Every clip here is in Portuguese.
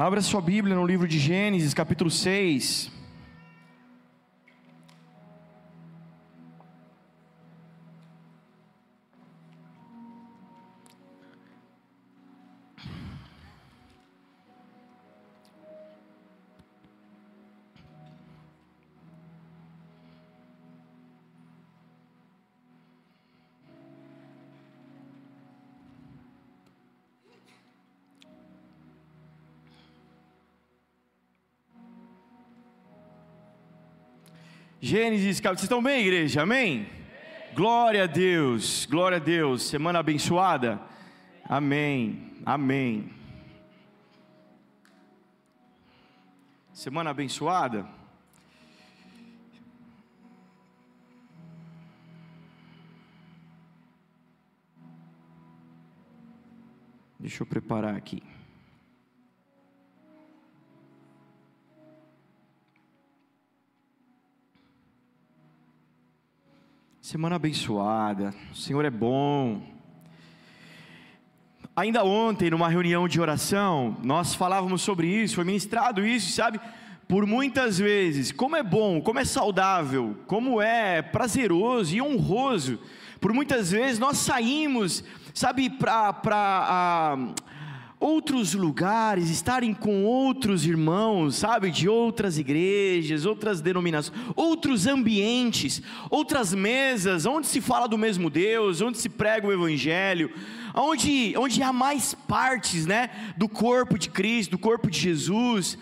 Abra sua Bíblia no livro de Gênesis, capítulo 6. Gênesis, vocês estão bem, igreja? Amém? Glória a Deus, glória a Deus. Semana abençoada. Amém, amém. Semana abençoada. Deixa eu preparar aqui. Semana abençoada, o Senhor é bom. Ainda ontem, numa reunião de oração, nós falávamos sobre isso, foi ministrado isso, sabe? Por muitas vezes, como é bom, como é saudável, como é prazeroso e honroso. Por muitas vezes nós saímos, sabe, para outros lugares, estarem com outros irmãos, sabe, de outras igrejas, outras denominações, outros ambientes, outras mesas, onde se fala do mesmo Deus, onde se prega o Evangelho, onde, onde há mais partes, né, do corpo de Cristo, do corpo de Jesus.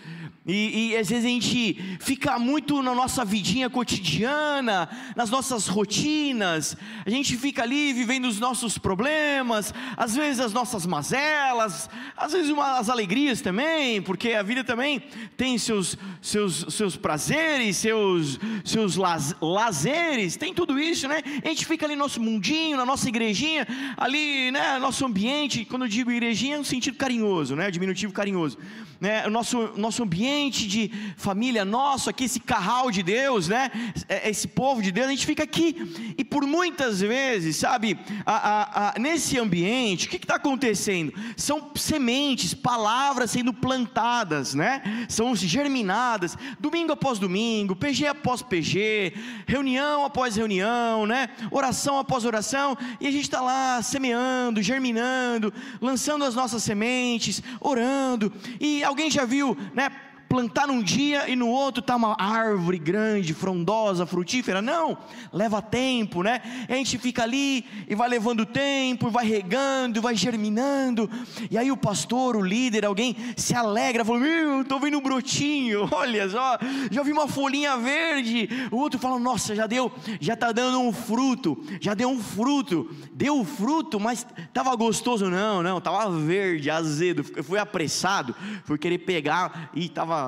E, e, às vezes a gente fica muito na nossa vidinha cotidiana, nas nossas rotinas, a gente fica ali vivendo os nossos problemas, às vezes as nossas mazelas, às vezes uma, as alegrias também, porque a vida também tem seus, seus, seus prazeres, seus, seus laz, lazeres, tem tudo isso, né? A gente fica ali no nosso mundinho, na nossa igrejinha, ali, né? Nosso ambiente, quando eu digo igrejinha, é um sentido carinhoso, né? Diminutivo carinhoso, né? O nosso, nosso ambiente ambiente de família nosso aqui, esse carral de Deus, né? É, esse povo de Deus, a gente fica aqui e por muitas vezes, sabe, a, a, a, nesse ambiente, o que está acontecendo? São sementes, palavras sendo plantadas, né? São germinadas, domingo após domingo, PG após PG, reunião após reunião, né? Oração após oração, e a gente está lá semeando, germinando, lançando as nossas sementes, orando. E alguém já viu, né? Plantar num dia e no outro está uma árvore grande, frondosa, frutífera. Não, leva tempo, né? A gente fica ali e vai levando tempo, vai regando, vai germinando. E aí o pastor, o líder, alguém se alegra, fala: Meu, estou vendo um brotinho, olha só, já vi uma folhinha verde. O outro fala: Nossa, já deu, já está dando um fruto, já deu um fruto, deu fruto, mas estava gostoso? Não, não, estava verde, azedo. Eu fui apressado, fui querer pegar e estava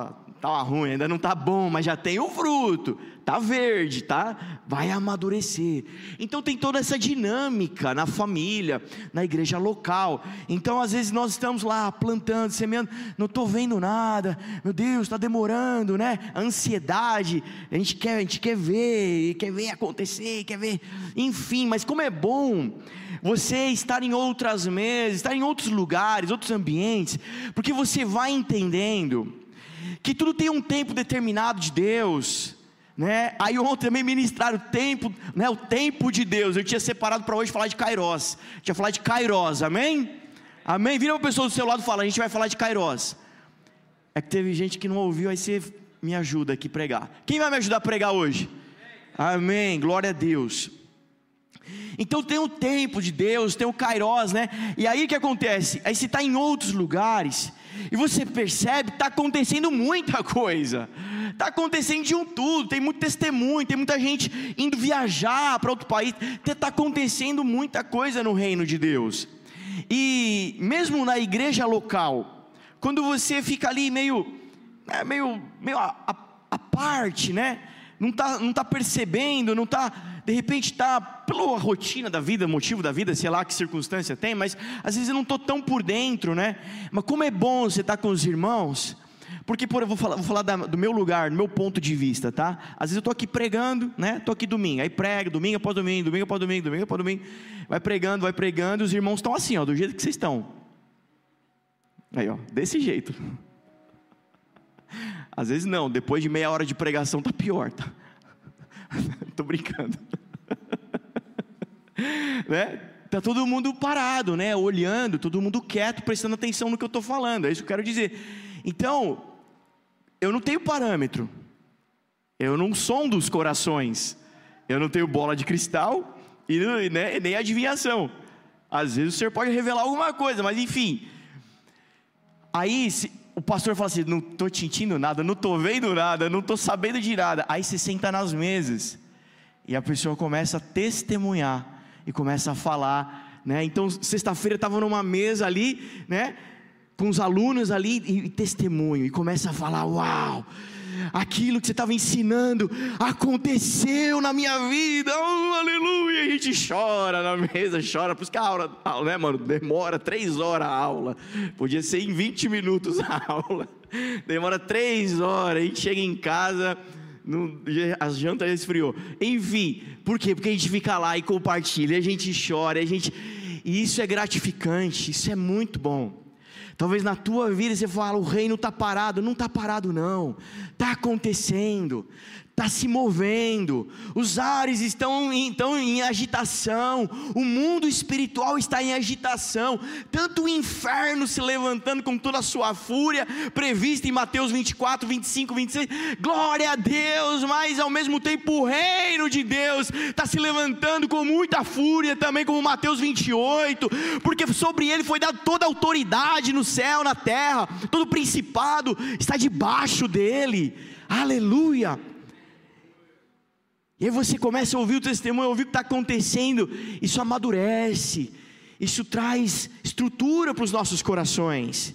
estava ruim, ainda não está bom, mas já tem o fruto, está verde, tá? Vai amadurecer. Então tem toda essa dinâmica na família, na igreja local. Então às vezes nós estamos lá plantando, semeando, não estou vendo nada, meu Deus, está demorando, né? A ansiedade, a gente quer, a gente quer ver, quer ver acontecer, quer ver, enfim, mas como é bom você estar em outras mesas, estar em outros lugares, outros ambientes, porque você vai entendendo que tudo tem um tempo determinado de Deus. Né? Aí ontem também ministraram o tempo, né? o tempo de Deus. Eu tinha separado para hoje falar de Kairos. Tinha falar de Kairos, amém? Amém? Vira uma pessoa do seu lado e fala: a gente vai falar de Kairos. É que teve gente que não ouviu, aí você me ajuda aqui a pregar. Quem vai me ajudar a pregar hoje? Amém. Glória a Deus. Então tem o tempo de Deus, tem o Kairos, né? E aí o que acontece? Aí você está em outros lugares e você percebe está acontecendo muita coisa. Está acontecendo de um tudo, tem muito testemunho, tem muita gente indo viajar para outro país. Está acontecendo muita coisa no reino de Deus. E mesmo na igreja local, quando você fica ali meio, né, meio, meio a, a, a parte, né? Não está não tá percebendo, não está de repente está pela rotina da vida, motivo da vida, sei lá que circunstância tem, mas às vezes eu não estou tão por dentro, né? Mas como é bom você estar tá com os irmãos, porque por, eu vou falar, vou falar da, do meu lugar, do meu ponto de vista, tá? Às vezes eu estou aqui pregando, né? Estou aqui domingo, aí prega, domingo após domingo, domingo após domingo, domingo após domingo, vai pregando, vai pregando, e os irmãos estão assim, ó, do jeito que vocês estão. Aí, ó, desse jeito. Às vezes não, depois de meia hora de pregação tá pior, tá? Tô brincando. né? Tá todo mundo parado, né? Olhando, todo mundo quieto, prestando atenção no que eu estou falando. É isso que eu quero dizer. Então, eu não tenho parâmetro. Eu não sondo os corações. Eu não tenho bola de cristal e né, nem adivinhação. Às vezes o senhor pode revelar alguma coisa, mas enfim. Aí se, o pastor fala assim: não estou sentindo nada, não estou vendo nada, não estou sabendo de nada. Aí você senta nas mesas e a pessoa começa a testemunhar e começa a falar, né? Então sexta-feira estava numa mesa ali, né? Com os alunos ali e, e testemunho e começa a falar: uau! aquilo que você estava ensinando aconteceu na minha vida, oh, aleluia. E a gente chora na mesa, chora, por isso que a aula, né, mano, demora três horas a aula, podia ser em 20 minutos a aula, demora três horas, a gente chega em casa. No, a janta esfriou. Enfim, por quê? Porque a gente fica lá e compartilha, a gente chora, a gente. E isso é gratificante, isso é muito bom. Talvez na tua vida você fala, o reino está parado. Não está parado, não. Está acontecendo está se movendo, os ares estão, estão em agitação, o mundo espiritual está em agitação, tanto o inferno se levantando com toda a sua fúria, prevista em Mateus 24, 25, 26, glória a Deus, mas ao mesmo tempo o reino de Deus está se levantando com muita fúria também, como Mateus 28, porque sobre ele foi dada toda a autoridade no céu, na terra, todo principado está debaixo dele, aleluia. E aí você começa a ouvir o testemunho, ouvir o que está acontecendo, isso amadurece, isso traz estrutura para os nossos corações.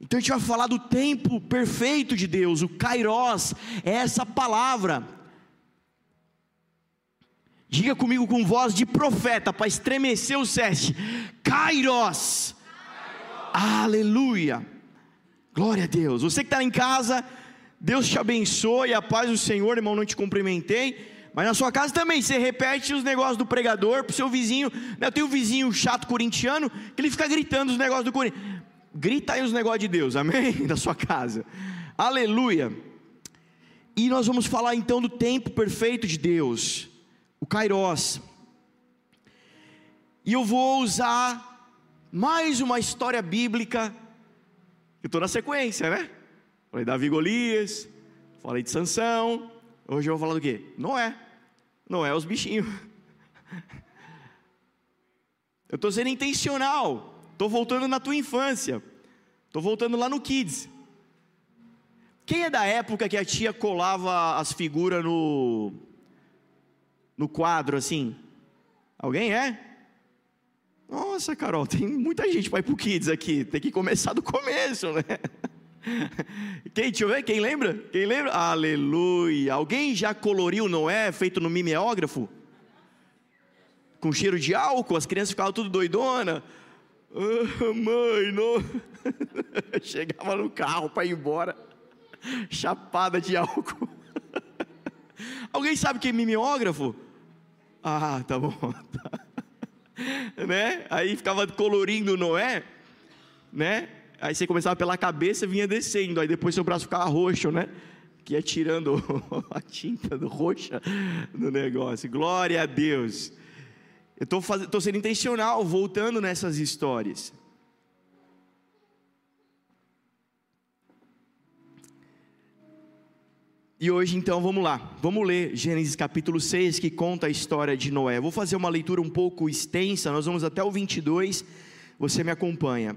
Então a gente vai falar do tempo perfeito de Deus, o Kairos, é essa palavra. Diga comigo com voz de profeta, para estremecer o sete: Kairos. Kairos. Aleluia. Glória a Deus. Você que está em casa, Deus te abençoe, a paz do Senhor, irmão, não te cumprimentei. Mas na sua casa também, você repete os negócios do pregador para o seu vizinho. Né? Eu tenho um vizinho chato corintiano que ele fica gritando os negócios do Corinthians. Grita aí os negócios de Deus, amém? Da sua casa. Aleluia. E nós vamos falar então do tempo perfeito de Deus, o Kairos. E eu vou usar mais uma história bíblica. Eu estou na sequência, né? Falei Davi Golias, falei de Sansão. Hoje eu vou falar do quê? Noé. Noé os bichinhos. Eu estou sendo intencional. Estou voltando na tua infância. Estou voltando lá no Kids. Quem é da época que a tia colava as figuras no no quadro assim? Alguém é? Nossa, Carol, tem muita gente para ir pro Kids aqui. Tem que começar do começo, né? Quem, deixa eu ver, quem lembra? Quem lembra? Aleluia. Alguém já coloriu Noé feito no mimeógrafo? Com cheiro de álcool, as crianças ficavam tudo doidona. Oh, mãe, não. Chegava no carro para ir embora, chapada de álcool. Alguém sabe que é mimeógrafo? Ah, tá bom. né? Aí ficava colorindo Noé, né? Aí você começava pela cabeça vinha descendo, aí depois seu braço ficava roxo, né? Que ia tirando a tinta do roxa do negócio. Glória a Deus. Eu estou sendo intencional, voltando nessas histórias. E hoje então vamos lá, vamos ler Gênesis capítulo 6 que conta a história de Noé. Vou fazer uma leitura um pouco extensa, nós vamos até o 22, você me acompanha.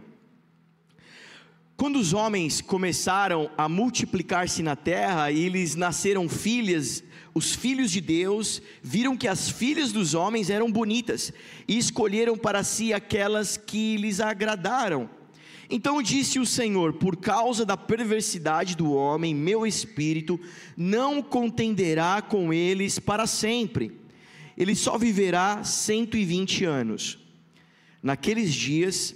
Quando os homens começaram a multiplicar-se na terra e eles nasceram filhas, os filhos de Deus viram que as filhas dos homens eram bonitas e escolheram para si aquelas que lhes agradaram. Então disse o Senhor: Por causa da perversidade do homem, meu espírito não contenderá com eles para sempre. Ele só viverá 120 anos. Naqueles dias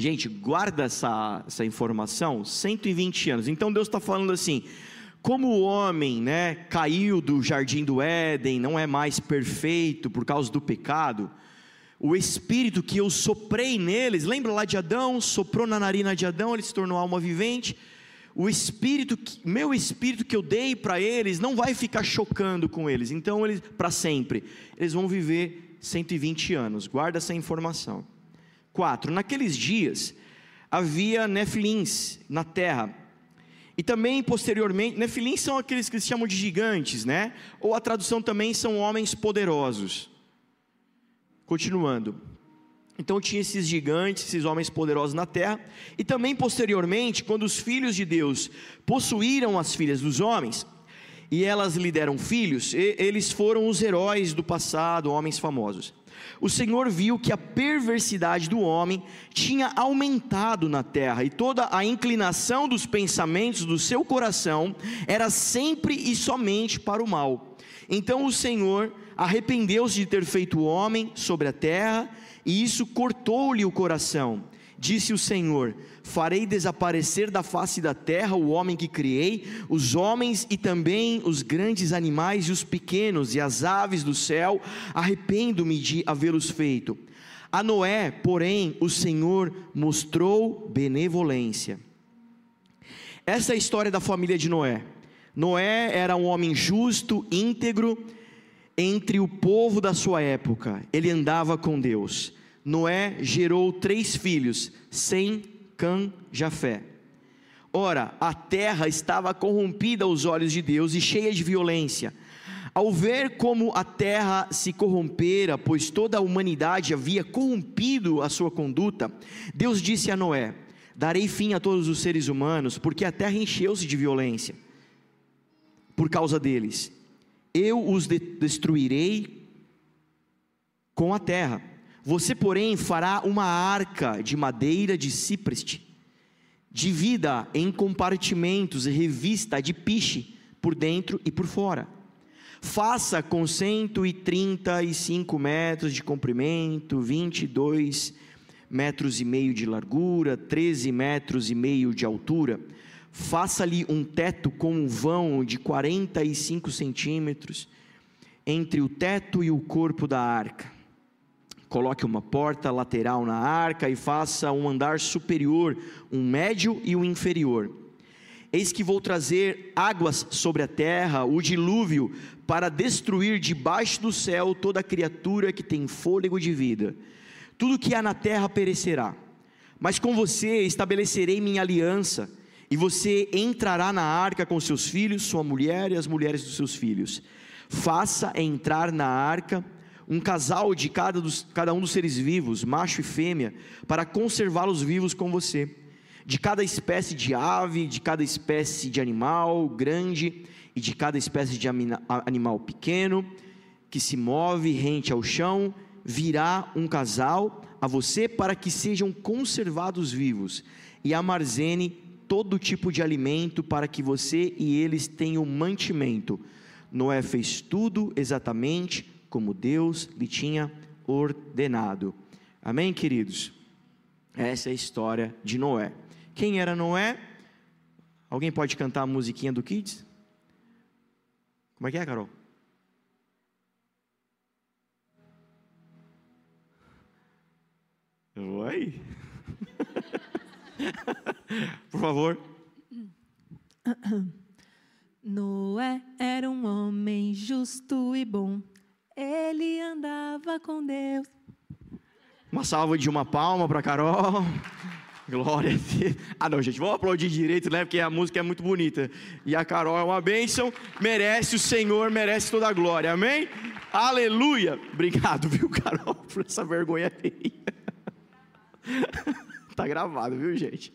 Gente, guarda essa, essa informação, 120 anos. Então Deus está falando assim, como o homem, né, caiu do jardim do Éden, não é mais perfeito por causa do pecado, o espírito que eu soprei neles, lembra lá de Adão, soprou na narina de Adão, ele se tornou alma vivente. o espírito, meu espírito que eu dei para eles não vai ficar chocando com eles. Então eles para sempre, eles vão viver 120 anos. Guarda essa informação. 4. Naqueles dias havia nefilins na terra. E também posteriormente, nefilins são aqueles que se chamam de gigantes, né? Ou a tradução também são homens poderosos. Continuando. Então tinha esses gigantes, esses homens poderosos na terra, e também posteriormente, quando os filhos de Deus possuíram as filhas dos homens, e elas lhe deram filhos, eles foram os heróis do passado, homens famosos. O Senhor viu que a perversidade do homem tinha aumentado na terra, e toda a inclinação dos pensamentos do seu coração era sempre e somente para o mal. Então o Senhor arrependeu-se de ter feito o homem sobre a terra, e isso cortou-lhe o coração. Disse o Senhor: Farei desaparecer da face da terra o homem que criei, os homens e também os grandes animais e os pequenos e as aves do céu. Arrependo-me de havê-los feito. A Noé, porém, o Senhor mostrou benevolência. Essa é a história da família de Noé. Noé era um homem justo, íntegro, entre o povo da sua época. Ele andava com Deus. Noé gerou três filhos: Sem, Cã, Jafé. Ora, a terra estava corrompida aos olhos de Deus e cheia de violência. Ao ver como a terra se corrompera, pois toda a humanidade havia corrompido a sua conduta, Deus disse a Noé: Darei fim a todos os seres humanos, porque a terra encheu-se de violência por causa deles eu os destruirei com a terra. Você, porém, fará uma arca de madeira de cipreste, divida em compartimentos e revista de piche por dentro e por fora. Faça com 135 metros de comprimento, 22 metros e meio de largura, 13 metros e meio de altura faça-lhe um teto com um vão de 45 centímetros entre o teto e o corpo da arca. Coloque uma porta lateral na arca e faça um andar superior, um médio e um inferior. Eis que vou trazer águas sobre a terra, o dilúvio, para destruir debaixo do céu toda criatura que tem fôlego de vida. Tudo que há na terra perecerá. Mas com você estabelecerei minha aliança e você entrará na arca com seus filhos, sua mulher e as mulheres dos seus filhos. Faça entrar na arca um casal de cada, dos, cada um dos seres vivos, macho e fêmea, para conservá-los vivos com você. De cada espécie de ave, de cada espécie de animal grande e de cada espécie de animal pequeno, que se move rente ao chão, virá um casal a você para que sejam conservados vivos e armazene todo tipo de alimento para que você e eles tenham mantimento. Noé fez tudo exatamente como Deus lhe tinha ordenado. Amém, queridos? Essa é a história de Noé. Quem era Noé? Alguém pode cantar a musiquinha do Kids? Como é que é, Carol? Oi? Por favor. Noé era um homem justo e bom. Ele andava com Deus. Uma salva de uma palma para Carol. Glória a Deus. Ah, não, gente, vamos aplaudir direito, né? Porque a música é muito bonita. E a Carol é uma bênção. Merece o Senhor, merece toda a glória. Amém? Aleluia. Obrigado, viu, Carol, por essa vergonha aí. Tá gravado, viu, gente?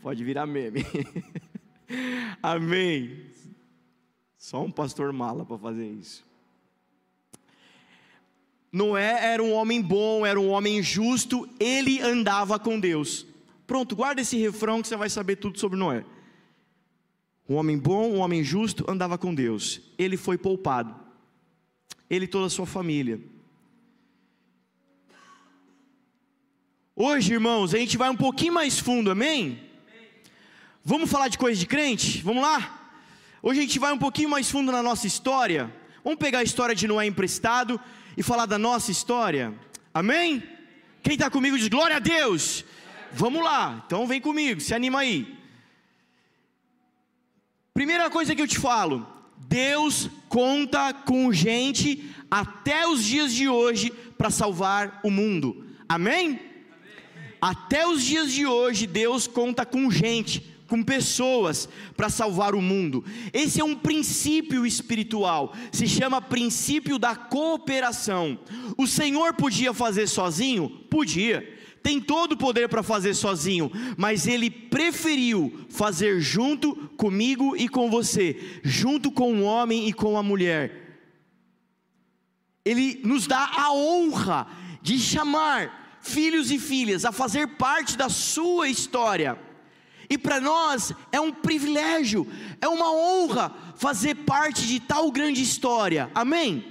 Pode virar meme. Amém. Só um pastor mala para fazer isso. Noé era um homem bom, era um homem justo, ele andava com Deus. Pronto, guarda esse refrão que você vai saber tudo sobre Noé. Um homem bom, um homem justo, andava com Deus. Ele foi poupado. Ele e toda a sua família. Hoje, irmãos, a gente vai um pouquinho mais fundo, amém? Vamos falar de coisa de crente? Vamos lá? Hoje a gente vai um pouquinho mais fundo na nossa história. Vamos pegar a história de Noé emprestado e falar da nossa história. Amém? Quem está comigo diz glória a Deus. Vamos lá, então vem comigo, se anima aí. Primeira coisa que eu te falo, Deus conta com gente até os dias de hoje para salvar o mundo. Amém? Até os dias de hoje, Deus conta com gente, com pessoas para salvar o mundo. Esse é um princípio espiritual, se chama princípio da cooperação. O Senhor podia fazer sozinho? Podia. Tem todo o poder para fazer sozinho, mas ele preferiu fazer junto comigo e com você, junto com o homem e com a mulher. Ele nos dá a honra de chamar filhos e filhas a fazer parte da sua história. E para nós é um privilégio, é uma honra fazer parte de tal grande história. Amém?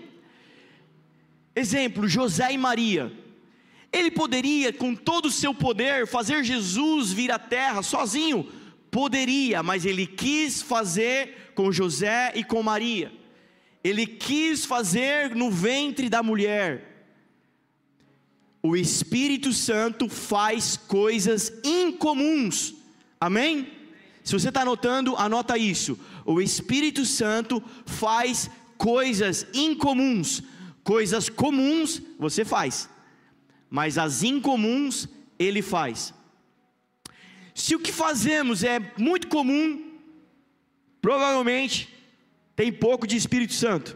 Exemplo: José e Maria. Ele poderia, com todo o seu poder, fazer Jesus vir à terra sozinho? Poderia, mas ele quis fazer com José e com Maria. Ele quis fazer no ventre da mulher. O Espírito Santo faz coisas incomuns. Amém? Se você está anotando, anota isso. O Espírito Santo faz coisas incomuns. Coisas comuns você faz, mas as incomuns ele faz. Se o que fazemos é muito comum, provavelmente tem pouco de Espírito Santo.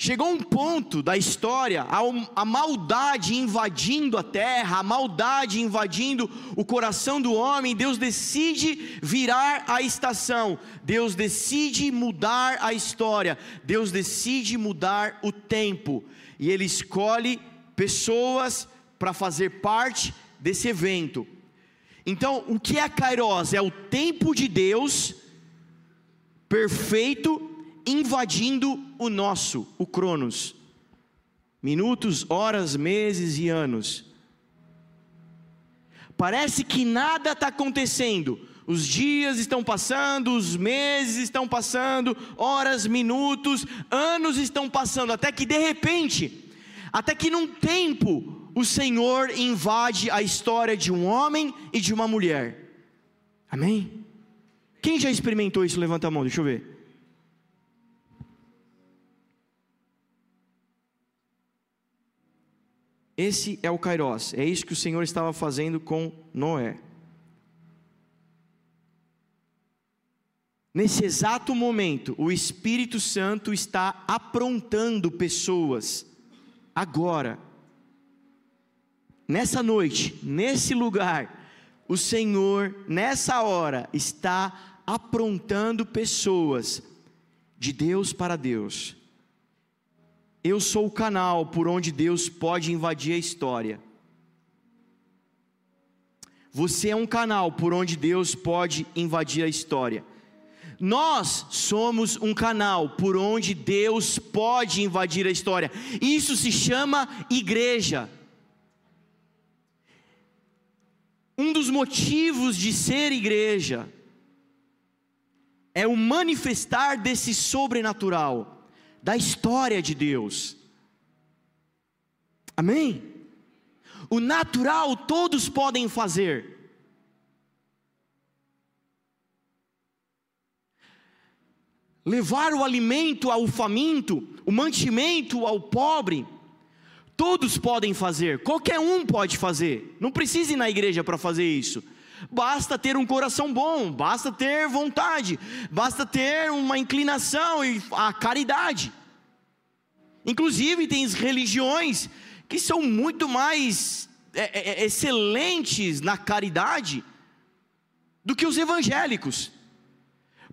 Chegou um ponto da história, a, a, maldade invadindo a terra, a maldade invadindo o coração do homem, Deus decide virar a estação, Deus decide mudar a história, Deus decide mudar o tempo, e Ele escolhe pessoas para fazer parte desse evento. Então, o que é Kairos? É o tempo de Deus perfeito invadindo o nosso, o Cronos. Minutos, horas, meses e anos. Parece que nada está acontecendo. Os dias estão passando, os meses estão passando, horas, minutos, anos estão passando, até que de repente até que num tempo o Senhor invade a história de um homem e de uma mulher. Amém? Quem já experimentou isso? Levanta a mão, deixa eu ver. Esse é o Kairos, é isso que o Senhor estava fazendo com Noé. Nesse exato momento, o Espírito Santo está aprontando pessoas agora, nessa noite, nesse lugar, o Senhor, nessa hora, está aprontando pessoas de Deus para Deus. Eu sou o canal por onde Deus pode invadir a história. Você é um canal por onde Deus pode invadir a história. Nós somos um canal por onde Deus pode invadir a história. Isso se chama igreja. Um dos motivos de ser igreja é o manifestar desse sobrenatural, da história de Deus. Amém? O natural todos podem fazer, levar o alimento ao faminto, o mantimento ao pobre, todos podem fazer, qualquer um pode fazer, não precisa ir na igreja para fazer isso. Basta ter um coração bom, basta ter vontade, basta ter uma inclinação e a caridade. Inclusive, tem religiões que são muito mais é, é, é excelentes na caridade do que os evangélicos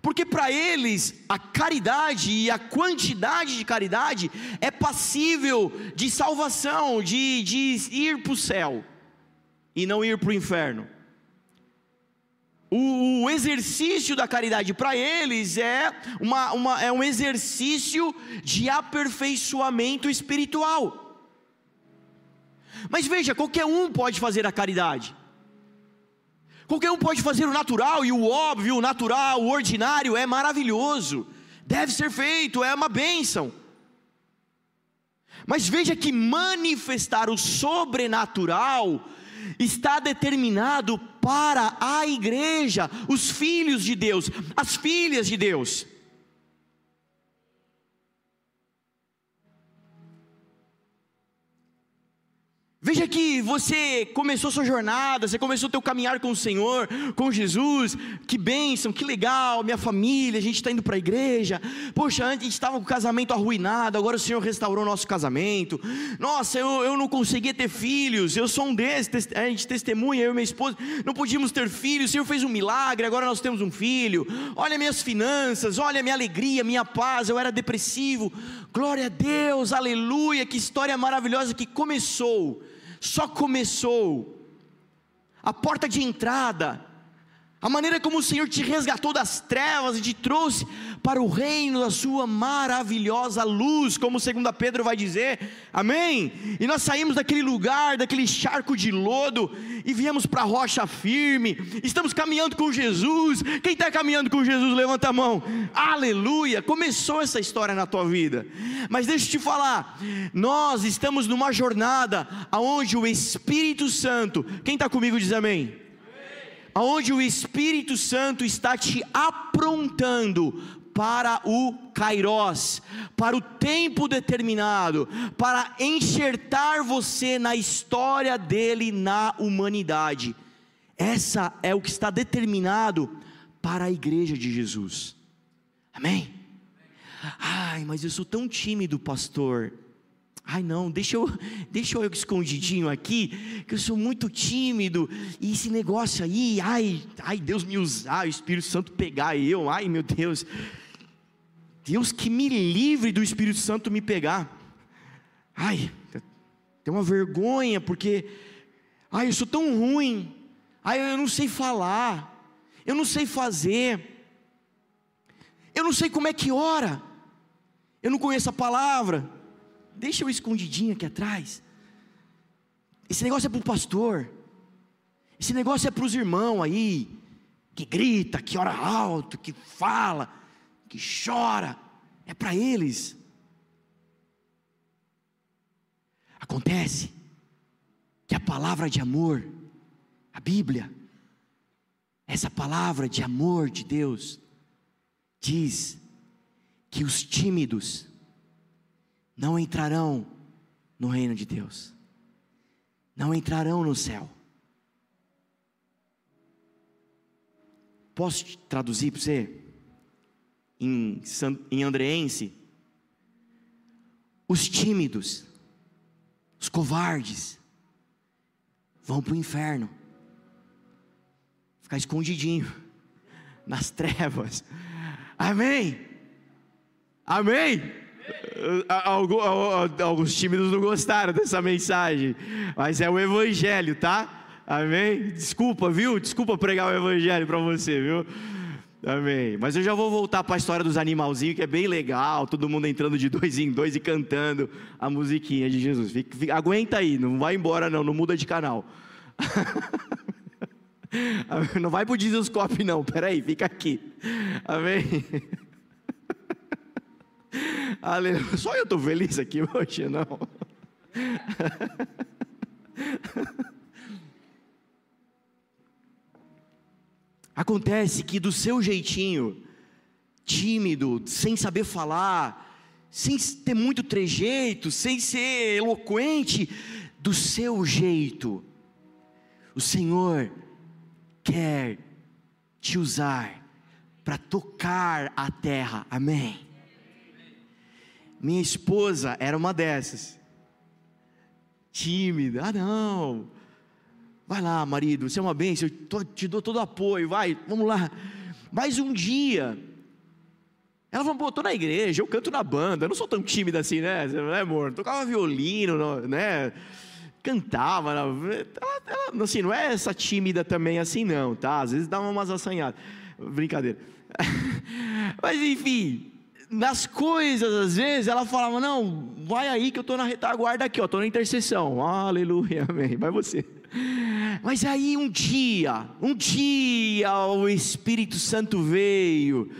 porque para eles a caridade e a quantidade de caridade é passível de salvação, de, de ir para o céu e não ir para o inferno. O, o, exercício da caridade para eles é, uma, uma, é um exercício de aperfeiçoamento espiritual. Mas veja, qualquer um pode fazer a caridade. Qualquer um pode fazer o natural e o óbvio, o natural, o ordinário é maravilhoso, deve ser feito, é uma bênção. Mas veja que manifestar o sobrenatural está determinado para a igreja, os filhos de Deus, as filhas de Deus. Veja que você começou sua jornada, você começou o teu caminhar com o Senhor, com Jesus, que bênção, que legal, minha família, a gente está indo para a igreja, poxa, antes a gente estava com o casamento arruinado, agora o Senhor restaurou nosso casamento, nossa, eu, eu não conseguia ter filhos, eu sou um desses, a gente testemunha, eu e minha esposa, não podíamos ter filhos, o Senhor fez um milagre, agora nós temos um filho, olha minhas finanças, olha minha alegria, minha paz, eu era depressivo, glória a Deus, aleluia, que história maravilhosa que começou, só começou. A porta de entrada, a maneira como o Senhor te resgatou das trevas e te trouxe para o reino da sua maravilhosa luz, como 2 Pedro vai dizer, amém? E nós saímos daquele lugar, daquele charco de lodo, e viemos para a rocha firme, estamos caminhando com Jesus. Quem está caminhando com Jesus, levanta a mão, aleluia! Começou essa história na tua vida, mas deixa eu te falar, nós estamos numa jornada aonde o Espírito Santo, quem está comigo diz amém aonde o Espírito Santo está te aprontando para o Kairos, para o tempo determinado, para enxertar você na história dele na humanidade. Essa é o que está determinado para a igreja de Jesus. Amém? Ai, mas eu sou tão tímido, pastor. Ai não, deixa eu, deixa eu escondidinho aqui, que eu sou muito tímido, e esse negócio aí, ai, ai, Deus me usar, o Espírito Santo pegar eu, ai meu Deus, Deus que me livre do Espírito Santo me pegar. Ai, tem uma vergonha, porque, ai, eu sou tão ruim, ai, eu não sei falar, eu não sei fazer, eu não sei como é que ora, eu não conheço a palavra, deixa eu escondidinho aqui atrás. Esse negócio é para o pastor, esse negócio é para os irmãos aí, que grita, que ora alto, que fala que chora, é para eles. Acontece que a palavra de amor, a Bíblia, essa palavra de amor de Deus, diz que os tímidos não entrarão no reino de Deus, não entrarão no céu. Posso traduzir para você? Em, em andreense, os tímidos, os covardes, vão para o inferno, ficar escondidinho, nas trevas, amém? Amém? Alguns tímidos não gostaram dessa mensagem, mas é o Evangelho, tá? Amém? Desculpa, viu? Desculpa pregar o Evangelho para você, viu? Amém. Mas eu já vou voltar para a história dos animalzinhos, que é bem legal, todo mundo entrando de dois em dois e cantando a musiquinha de Jesus. Fica, fica, aguenta aí, não vai embora não, não muda de canal. não vai para o Cop não, peraí, fica aqui. Amém. Aleluia. Só eu estou feliz aqui hoje, não. Acontece que do seu jeitinho, tímido, sem saber falar, sem ter muito trejeito, sem ser eloquente, do seu jeito, o Senhor quer te usar para tocar a terra, amém? Minha esposa era uma dessas, tímida, ah não, Vai lá, marido, você é uma bênção, eu te dou todo o apoio, vai, vamos lá. Mais um dia, ela falou, pô, estou na igreja, eu canto na banda, eu não sou tão tímida assim, né, né amor? Tocava violino, né? Cantava, ela, ela, assim, não é essa tímida também assim, não, tá? Às vezes dá umas assanhadas, brincadeira. Mas enfim, nas coisas, às vezes, ela falava: Não, vai aí que eu estou na retaguarda aqui, estou na intercessão. Aleluia, amém. Vai você. Mas aí um dia, um dia o Espírito Santo veio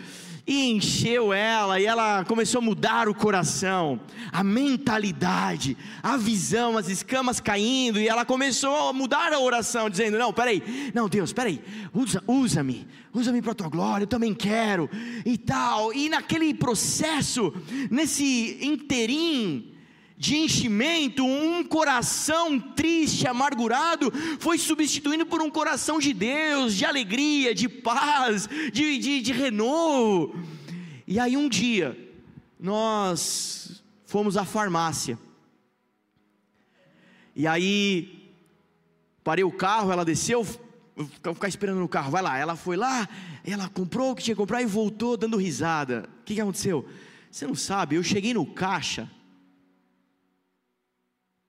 e encheu ela, e ela começou a mudar o coração, a mentalidade, a visão, as escamas caindo, e ela começou a mudar a oração, dizendo: Não, peraí, não, Deus, peraí, usa, usa-me, usa-me para a tua glória, eu também quero, e tal. E naquele processo, nesse interim, de enchimento, um coração triste, amargurado, foi substituído por um coração de Deus, de alegria, de paz, de, de, de renovo. E aí um dia, nós fomos à farmácia, e aí, parei o carro, ela desceu, vou ficar esperando no carro, vai lá. Ela foi lá, ela comprou o que tinha que comprar e voltou dando risada. O que, que aconteceu? Você não sabe, eu cheguei no caixa,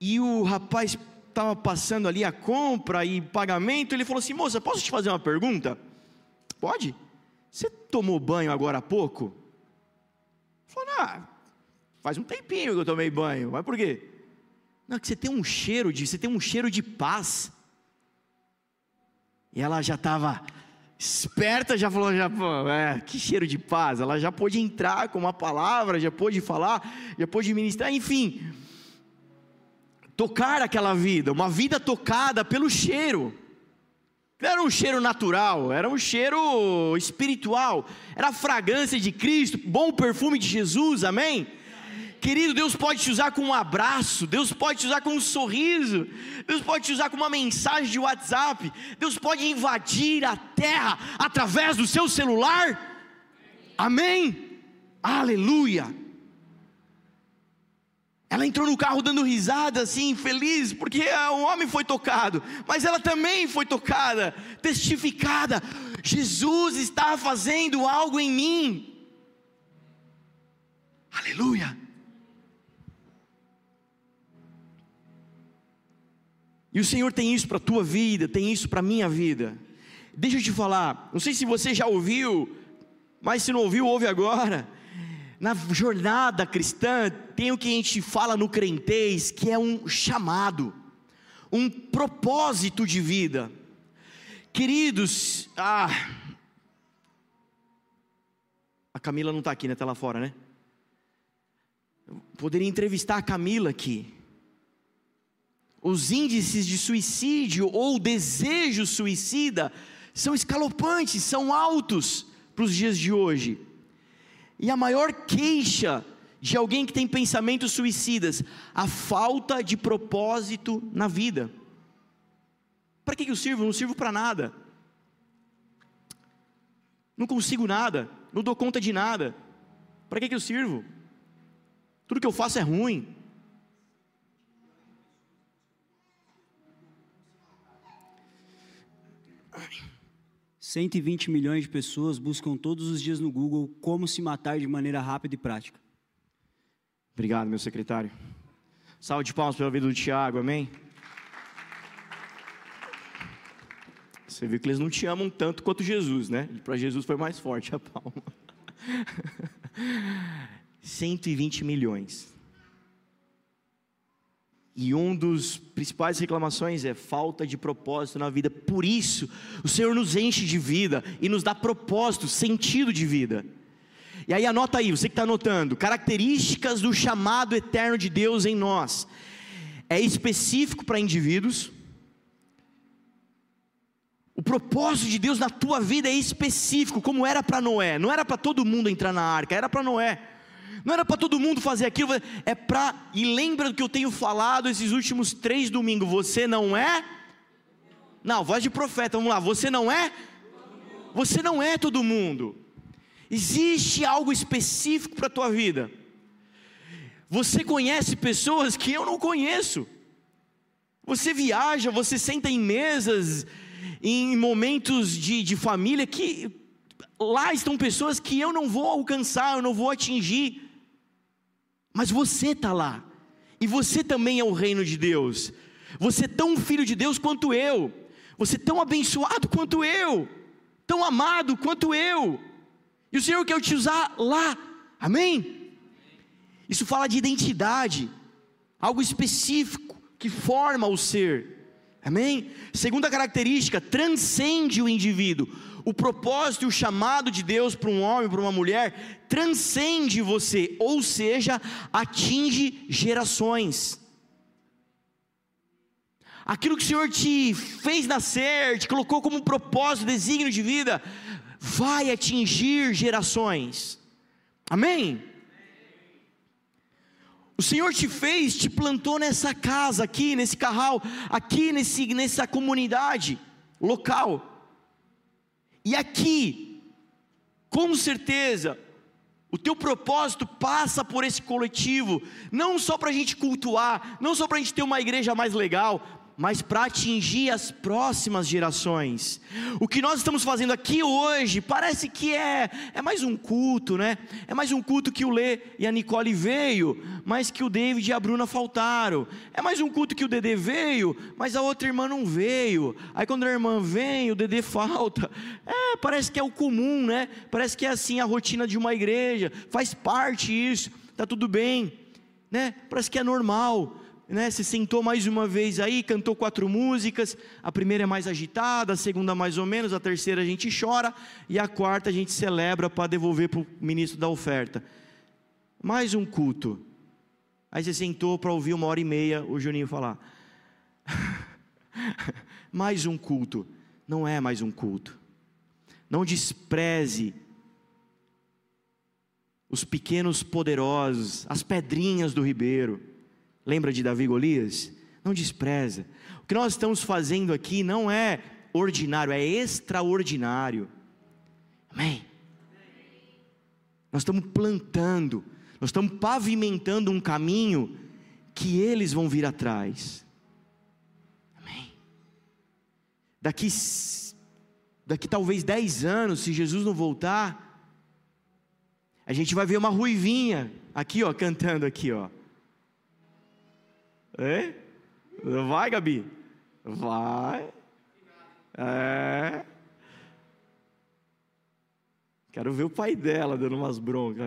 e o rapaz estava passando ali a compra e pagamento, ele falou assim: moça, posso te fazer uma pergunta? Pode? Você tomou banho agora há pouco? Falou, ah, faz um tempinho que eu tomei banho, mas por quê? Não, é que você tem um cheiro de, você tem um cheiro de paz. E ela já estava esperta, já falou, já, é, que cheiro de paz. Ela já pôde entrar com uma palavra, já pôde falar, já pôde ministrar, enfim tocar aquela vida, uma vida tocada pelo cheiro. Não era um cheiro natural, era um cheiro espiritual, era a fragrância de Cristo, bom perfume de Jesus, amém? Querido, Deus pode te usar com um abraço, Deus pode te usar com um sorriso, Deus pode te usar com uma mensagem de WhatsApp, Deus pode invadir a terra através do seu celular, amém? Aleluia. Ela entrou no carro dando risada, assim, feliz, porque o homem foi tocado, mas ela também foi tocada, testificada. Jesus está fazendo algo em mim. Aleluia. E o Senhor tem isso para a tua vida, tem isso para a minha vida. Deixa eu te falar, não sei se você já ouviu, mas se não ouviu, ouve agora na jornada cristã, tem o que a gente fala no crentez, que é um chamado, um propósito de vida. Queridos, ah, a Camila não está aqui, né? Está lá fora, né? Eu poderia entrevistar a Camila aqui. Os índices de suicídio ou desejo suicida são escalopantes, são altos para os dias de hoje. E a maior queixa de alguém que tem pensamentos suicidas, a falta de propósito na vida. Para que, eu sirvo? Não sirvo para nada. Não consigo nada, não dou conta de nada. Para que, eu sirvo? Tudo que eu faço é ruim. 120 milhões de pessoas buscam todos os dias no Google como se matar de maneira rápida e prática. Obrigado, meu secretário. Salve de palmas pela vida do Tiago, amém? Você viu que eles não te amam tanto quanto Jesus, né? Para Jesus foi mais forte a palma. 120 milhões. E um dos principais reclamações é falta de propósito na vida. Por isso, o Senhor nos enche de vida e nos dá propósito, sentido de vida. E aí anota aí, você que está anotando, características do chamado eterno de Deus em nós. É específico para indivíduos. O propósito de Deus na tua vida é específico, como era para Noé. Não era para todo mundo entrar na arca, era para Noé. Não era para todo mundo fazer aquilo, é para. E lembra do que eu tenho falado esses últimos três domingos: você não é. Não, voz de profeta, vamos lá. Você não é. Você não é todo mundo. Existe algo específico para a tua vida. Você conhece pessoas que eu não conheço. Você viaja, você senta em mesas, em momentos de, de família que lá estão pessoas que eu não vou alcançar, eu não vou atingir. Mas você está lá, e você também é o reino de Deus. Você é tão filho de Deus quanto eu, você é tão abençoado quanto eu, tão amado quanto eu, e o Senhor quer te usar lá, amém? Isso fala de identidade, algo específico que forma o ser, amém? Segunda característica, transcende o indivíduo, o propósito e o chamado de Deus para um homem, para uma mulher, transcende você, ou seja, atinge gerações. Aquilo que o Senhor te fez nascer, te colocou como propósito, desígnio de vida, vai atingir gerações. Amém? O Senhor te fez, te plantou nessa casa aqui, nesse carral, aqui nesse, nessa comunidade local. E aqui, com certeza, o teu propósito passa por esse coletivo, não só para a gente cultuar, não só para a gente ter uma igreja mais legal, mas para atingir as próximas gerações. O que nós estamos fazendo aqui hoje parece que é, é mais um culto, né? É mais um culto que o Lê e a Nicole veio, mas que o David e a Bruna faltaram. É mais um culto que o Dedê veio, mas a outra irmã não veio. Aí quando a irmã vem, o Dedê falta. É, parece que é o comum, né? Parece que é assim a rotina de uma igreja, faz parte isso, tá tudo bem, né? Parece que é normal né, se sentou mais uma vez aí, cantou quatro músicas. A primeira é mais agitada, a segunda mais ou menos, a terceira a gente chora e a quarta a gente celebra para devolver para o ministro da oferta. Mais um culto. Aí você sentou para ouvir uma hora e meia o Juninho falar. mais um culto. Não é mais um culto. Não despreze os pequenos poderosos, as pedrinhas do ribeiro. Lembra de Davi Golias? Não despreza. O que nós estamos fazendo aqui não é ordinário, é extraordinário. Amém? Nós estamos plantando, nós estamos pavimentando um caminho que eles vão vir atrás. Amém? Daqui, daqui talvez 10 anos, se Jesus não voltar, a gente vai ver uma ruivinha aqui, ó, cantando aqui, ó. É? Vai, Gabi? Vai. É. Quero ver o pai dela dando umas broncas.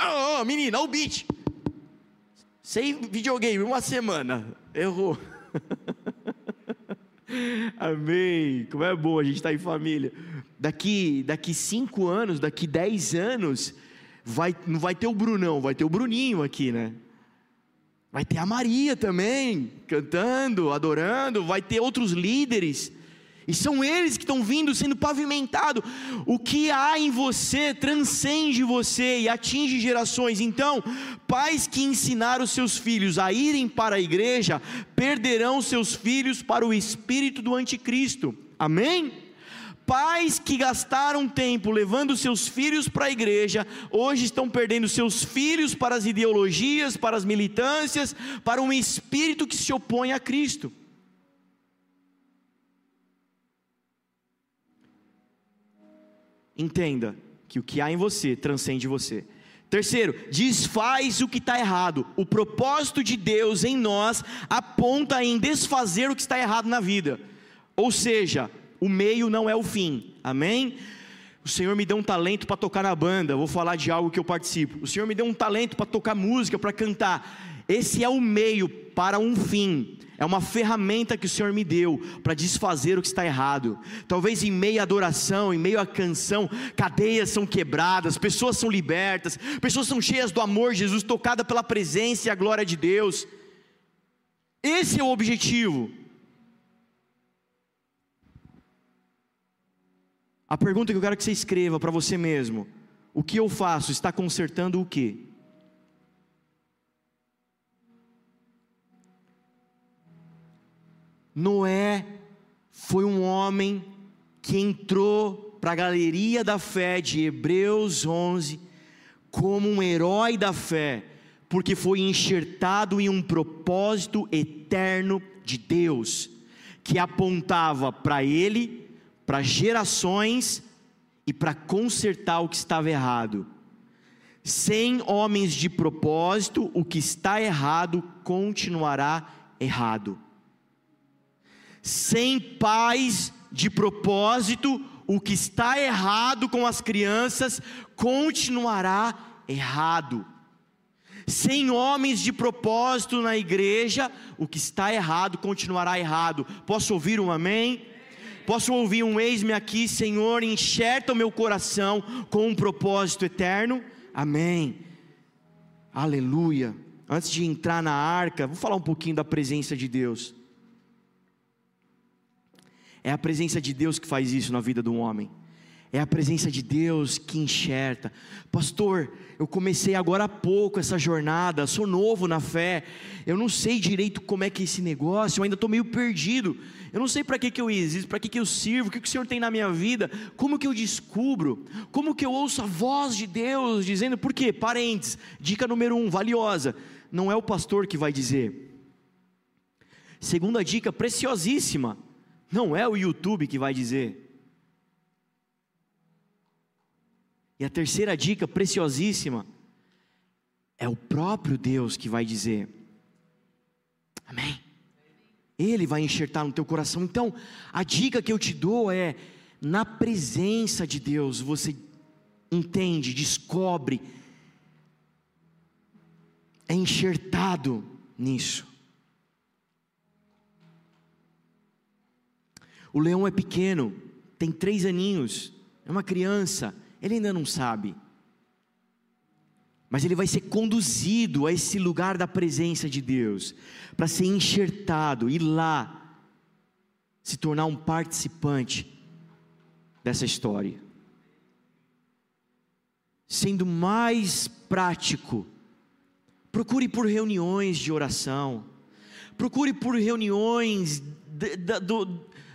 oh, oh, menina, o beat. Sem videogame, uma semana. Errou. Amém. Como é bom a gente estar tá em família. Daqui, daqui cinco anos, daqui dez anos, vai, não vai ter o Brunão, vai ter o Bruninho aqui, né? Vai ter a Maria também, cantando, adorando, vai ter outros líderes. E são eles que estão vindo, sendo pavimentados. O que há em você transcende você e atinge gerações. Então, pais que ensinaram seus filhos a irem para a igreja, perderão seus filhos para o espírito do anticristo. Amém? Pais que gastaram tempo levando seus filhos para a igreja, hoje estão perdendo seus filhos para as ideologias, para as militâncias, para um espírito que se opõe a Cristo. Entenda que o que há em você transcende você. Terceiro, desfaz o que está errado. O propósito de Deus em nós aponta em desfazer o que está errado na vida. Ou seja, o meio não é o fim, amém? O Senhor me deu um talento para tocar na banda, vou falar de algo que eu participo. O Senhor me deu um talento para tocar música, para cantar. Esse é o meio para um fim. É uma ferramenta que o Senhor me deu para desfazer o que está errado. Talvez em meio à adoração, em meio à canção, cadeias são quebradas, pessoas são libertas, pessoas são cheias do amor de Jesus, tocadas pela presença e a glória de Deus. Esse é o objetivo. A pergunta que eu quero que você escreva para você mesmo: o que eu faço está consertando o quê? Noé foi um homem que entrou para a galeria da fé de Hebreus 11 como um herói da fé, porque foi enxertado em um propósito eterno de Deus, que apontava para ele para gerações e para consertar o que estava errado. Sem homens de propósito, o que está errado continuará errado. Sem pais de propósito, o que está errado com as crianças continuará errado. Sem homens de propósito na igreja, o que está errado continuará errado. Posso ouvir um amém? Posso ouvir um eis-me aqui, Senhor, enxerta o meu coração com um propósito eterno? Amém. Aleluia. Antes de entrar na arca, vou falar um pouquinho da presença de Deus. É a presença de Deus que faz isso na vida do homem. É a presença de Deus que enxerta. Pastor, eu comecei agora há pouco essa jornada, sou novo na fé, eu não sei direito como é que é esse negócio, eu ainda estou meio perdido. Eu não sei para que, que eu existo, para que, que eu sirvo, o que, que o Senhor tem na minha vida, como que eu descubro, como que eu ouço a voz de Deus dizendo, por quê? Parentes, dica número um, valiosa, não é o pastor que vai dizer. Segunda dica, preciosíssima, não é o YouTube que vai dizer. E a terceira dica, preciosíssima, é o próprio Deus que vai dizer. Amém. Ele vai enxertar no teu coração. Então, a dica que eu te dou é: na presença de Deus, você entende, descobre, é enxertado nisso. O leão é pequeno, tem três aninhos, é uma criança, ele ainda não sabe. Mas ele vai ser conduzido a esse lugar da presença de Deus, para ser enxertado e lá se tornar um participante dessa história. Sendo mais prático, procure por reuniões de oração, procure por reuniões do,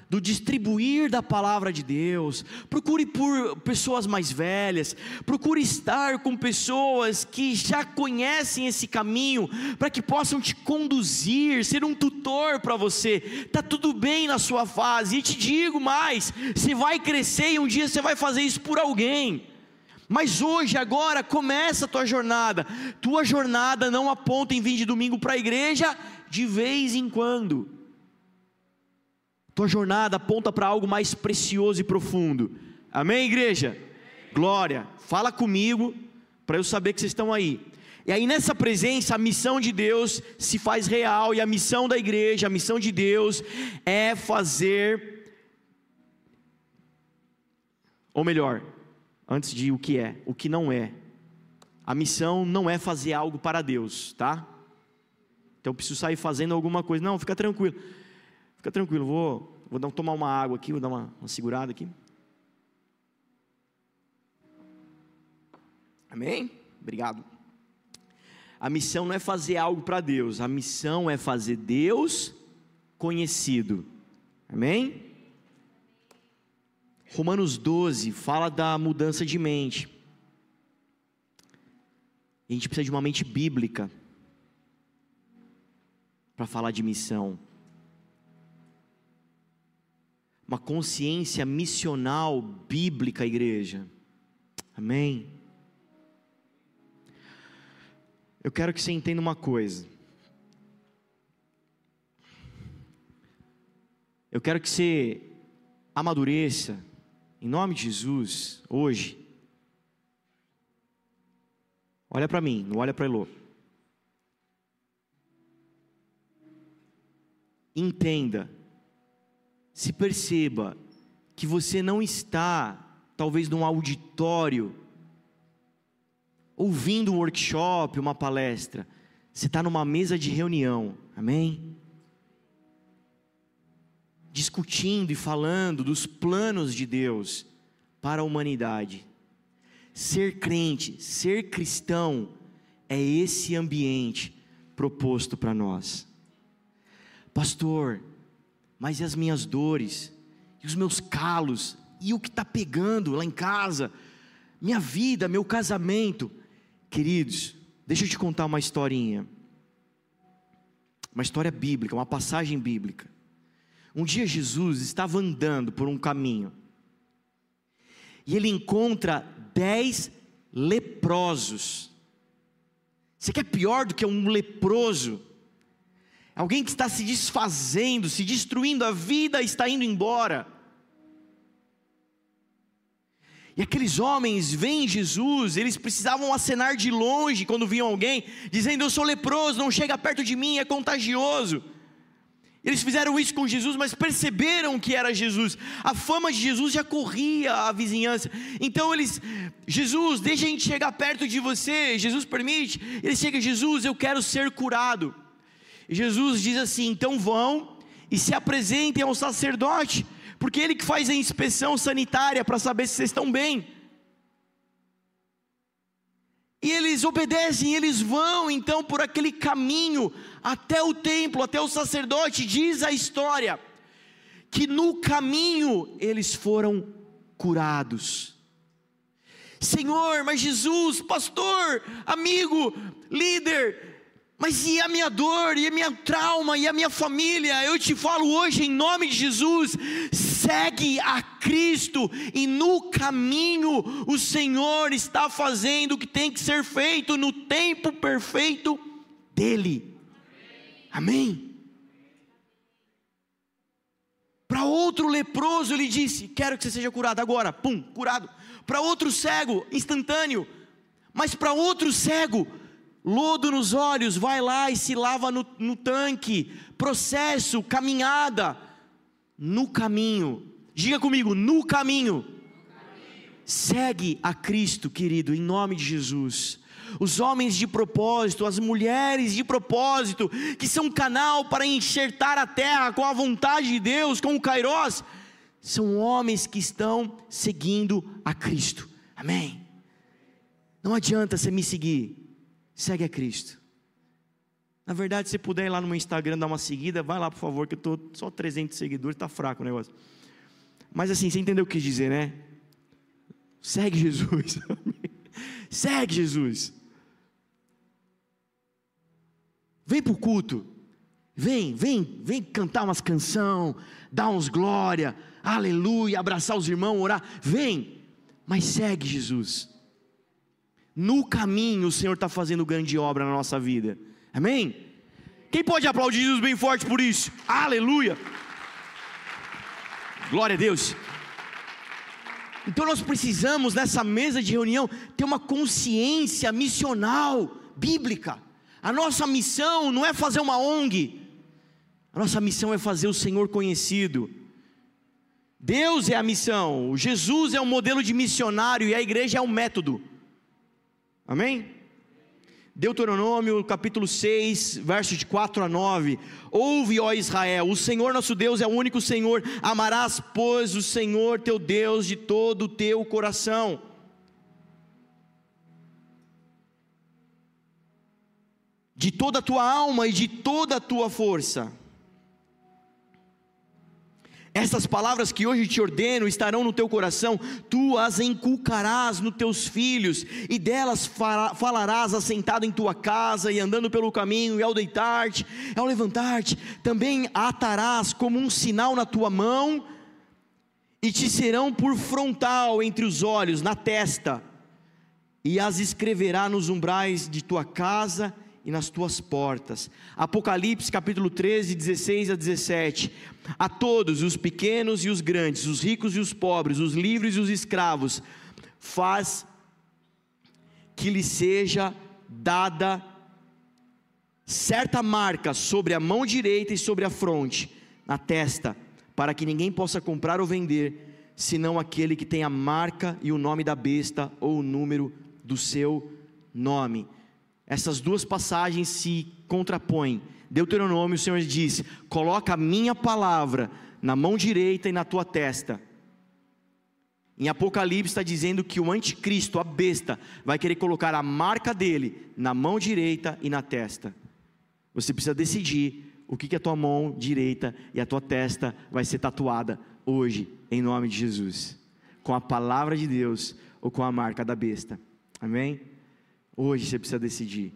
do distribuir da palavra de Deus, procure por pessoas mais velhas, procure estar com pessoas que já conhecem esse caminho, para que possam te conduzir, ser um tutor para você. Tá tudo bem na sua fase, e te digo mais: você vai crescer e um dia você vai fazer isso por alguém. Mas hoje, agora, começa a tua jornada. Tua jornada não aponta em vir de domingo para a igreja de vez em quando. Tua jornada aponta para algo mais precioso e profundo. Amém, igreja? Glória. Fala comigo para eu saber que vocês estão aí. E aí nessa presença, a missão de Deus se faz real e a missão da igreja, a missão de Deus é fazer ou melhor, antes de o que é, o que não é. A missão não é fazer algo para Deus, tá? Então eu preciso sair fazendo alguma coisa. Não, fica tranquilo. Fica tranquilo, vou, vou dar, tomar uma água aqui, vou dar uma, uma segurada aqui. Amém? Obrigado. A missão não é fazer algo para Deus, a missão é fazer Deus conhecido. Amém? Romanos 12 fala da mudança de mente. a gente precisa de uma mente bíblica para falar de missão uma consciência missional bíblica, igreja. Amém? Eu quero que você entenda uma coisa. Eu quero que você amadureça, em nome de Jesus, hoje. Olha para mim, não olha para Elô. Entenda se perceba que você não está, talvez, num auditório, ouvindo um workshop, uma palestra, você está numa mesa de reunião, amém? Discutindo e falando dos planos de Deus para a humanidade. Ser crente, ser cristão, é esse ambiente proposto para nós. Pastor, mas e as minhas dores, e os meus calos, e o que está pegando lá em casa, minha vida, meu casamento. Queridos, deixa eu te contar uma historinha, uma história bíblica, uma passagem bíblica. Um dia Jesus estava andando por um caminho, e ele encontra dez leprosos. Você quer pior do que um leproso? Alguém que está se desfazendo, se destruindo, a vida está indo embora. E aqueles homens veem Jesus, eles precisavam acenar de longe quando viam alguém, dizendo: Eu sou leproso, não chega perto de mim, é contagioso. Eles fizeram isso com Jesus, mas perceberam que era Jesus. A fama de Jesus já corria a vizinhança. Então eles, Jesus, deixa a gente chegar perto de você. Jesus permite. Ele chega, Jesus, eu quero ser curado. Jesus diz assim: então vão e se apresentem ao sacerdote porque ele que faz a inspeção sanitária para saber se vocês estão bem. E eles obedecem, eles vão então por aquele caminho até o templo, até o sacerdote. Diz a história que no caminho eles foram curados. Senhor, mas Jesus, pastor, amigo, líder, mas e a minha dor, e a minha trauma, e a minha família? Eu te falo hoje em nome de Jesus: segue a Cristo, e no caminho o Senhor está fazendo o que tem que ser feito no tempo perfeito dEle. Amém? Para outro leproso, ele disse: Quero que você seja curado agora, pum, curado. Para outro cego, instantâneo. Mas para outro cego, lodo nos olhos, vai lá e se lava no, no tanque, processo, caminhada, no caminho, diga comigo, no caminho, segue a Cristo, querido, em nome de Jesus. Os homens de propósito, as mulheres de propósito, que são canal para enxertar a terra com a vontade de Deus, com o Kairos, são homens que estão seguindo a Cristo. Amém. Não adianta você me seguir segue a Cristo. Na verdade, se puder ir lá no meu Instagram dar uma seguida, vai lá, por favor, que eu estou só 300 seguidores, está fraco o negócio. Mas assim, você entendeu o que quis dizer, né? Segue Jesus. segue Jesus. Vem para o culto. Vem, vem, vem cantar umas canção, dar uns glória, aleluia, abraçar os irmãos, orar. Vem, mas segue Jesus no caminho o Senhor está fazendo grande obra na nossa vida. Amém? Quem pode aplaudir Jesus bem forte por isso? Aleluia! Glória a Deus. Então nós precisamos nessa mesa de reunião ter uma consciência missional bíblica. A nossa missão não é fazer uma ONG. A nossa missão é fazer o Senhor conhecido. Deus é a missão, Jesus é o modelo de missionário e a igreja é o método. Amém? Deuteronômio capítulo 6, versos de 4 a 9. Ouve, ó Israel, o Senhor nosso Deus é o único Senhor. Amarás, pois, o Senhor teu Deus de todo o teu coração. De toda a tua alma e de toda a tua força. Estas palavras que hoje te ordeno estarão no teu coração, tu as inculcarás nos teus filhos, e delas falarás assentado em tua casa e andando pelo caminho, e ao deitar-te, ao levantar-te, também atarás como um sinal na tua mão, e te serão por frontal entre os olhos, na testa, e as escreverá nos umbrais de tua casa e nas tuas portas. Apocalipse capítulo 13, 16 a 17. A todos, os pequenos e os grandes, os ricos e os pobres, os livres e os escravos, faz que lhe seja dada certa marca sobre a mão direita e sobre a fronte, na testa, para que ninguém possa comprar ou vender, senão aquele que tem a marca e o nome da besta ou o número do seu nome. Essas duas passagens se contrapõem. Deuteronômio, o Senhor diz: coloca a minha palavra na mão direita e na tua testa. Em Apocalipse está dizendo que o anticristo, a besta, vai querer colocar a marca dele na mão direita e na testa. Você precisa decidir o que, que a tua mão direita e a tua testa vai ser tatuada hoje, em nome de Jesus, com a palavra de Deus ou com a marca da besta. Amém? Hoje você precisa decidir.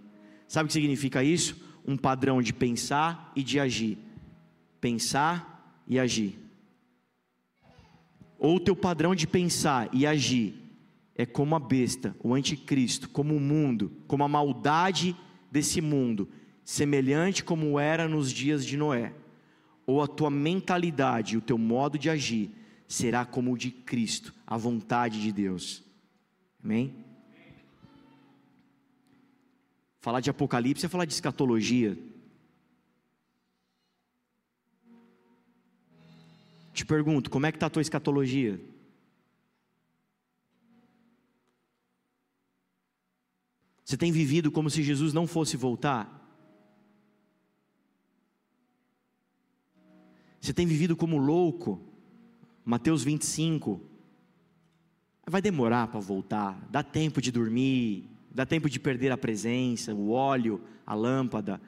Sabe o que significa isso? Um padrão de pensar e de agir. Pensar e agir. Ou o teu padrão de pensar e agir é como a besta, o anticristo, como o mundo, como a maldade desse mundo, semelhante como era nos dias de Noé. Ou a tua mentalidade, o teu modo de agir, será como o de Cristo, a vontade de Deus. Amém? Falar de Apocalipse é falar de escatologia. Te pergunto, como é que está a tua escatologia? Você tem vivido como se Jesus não fosse voltar? Você tem vivido como louco? Mateus 25. Vai demorar para voltar, dá tempo de dormir, dá tempo de perder a presença, o óleo, a lâmpada.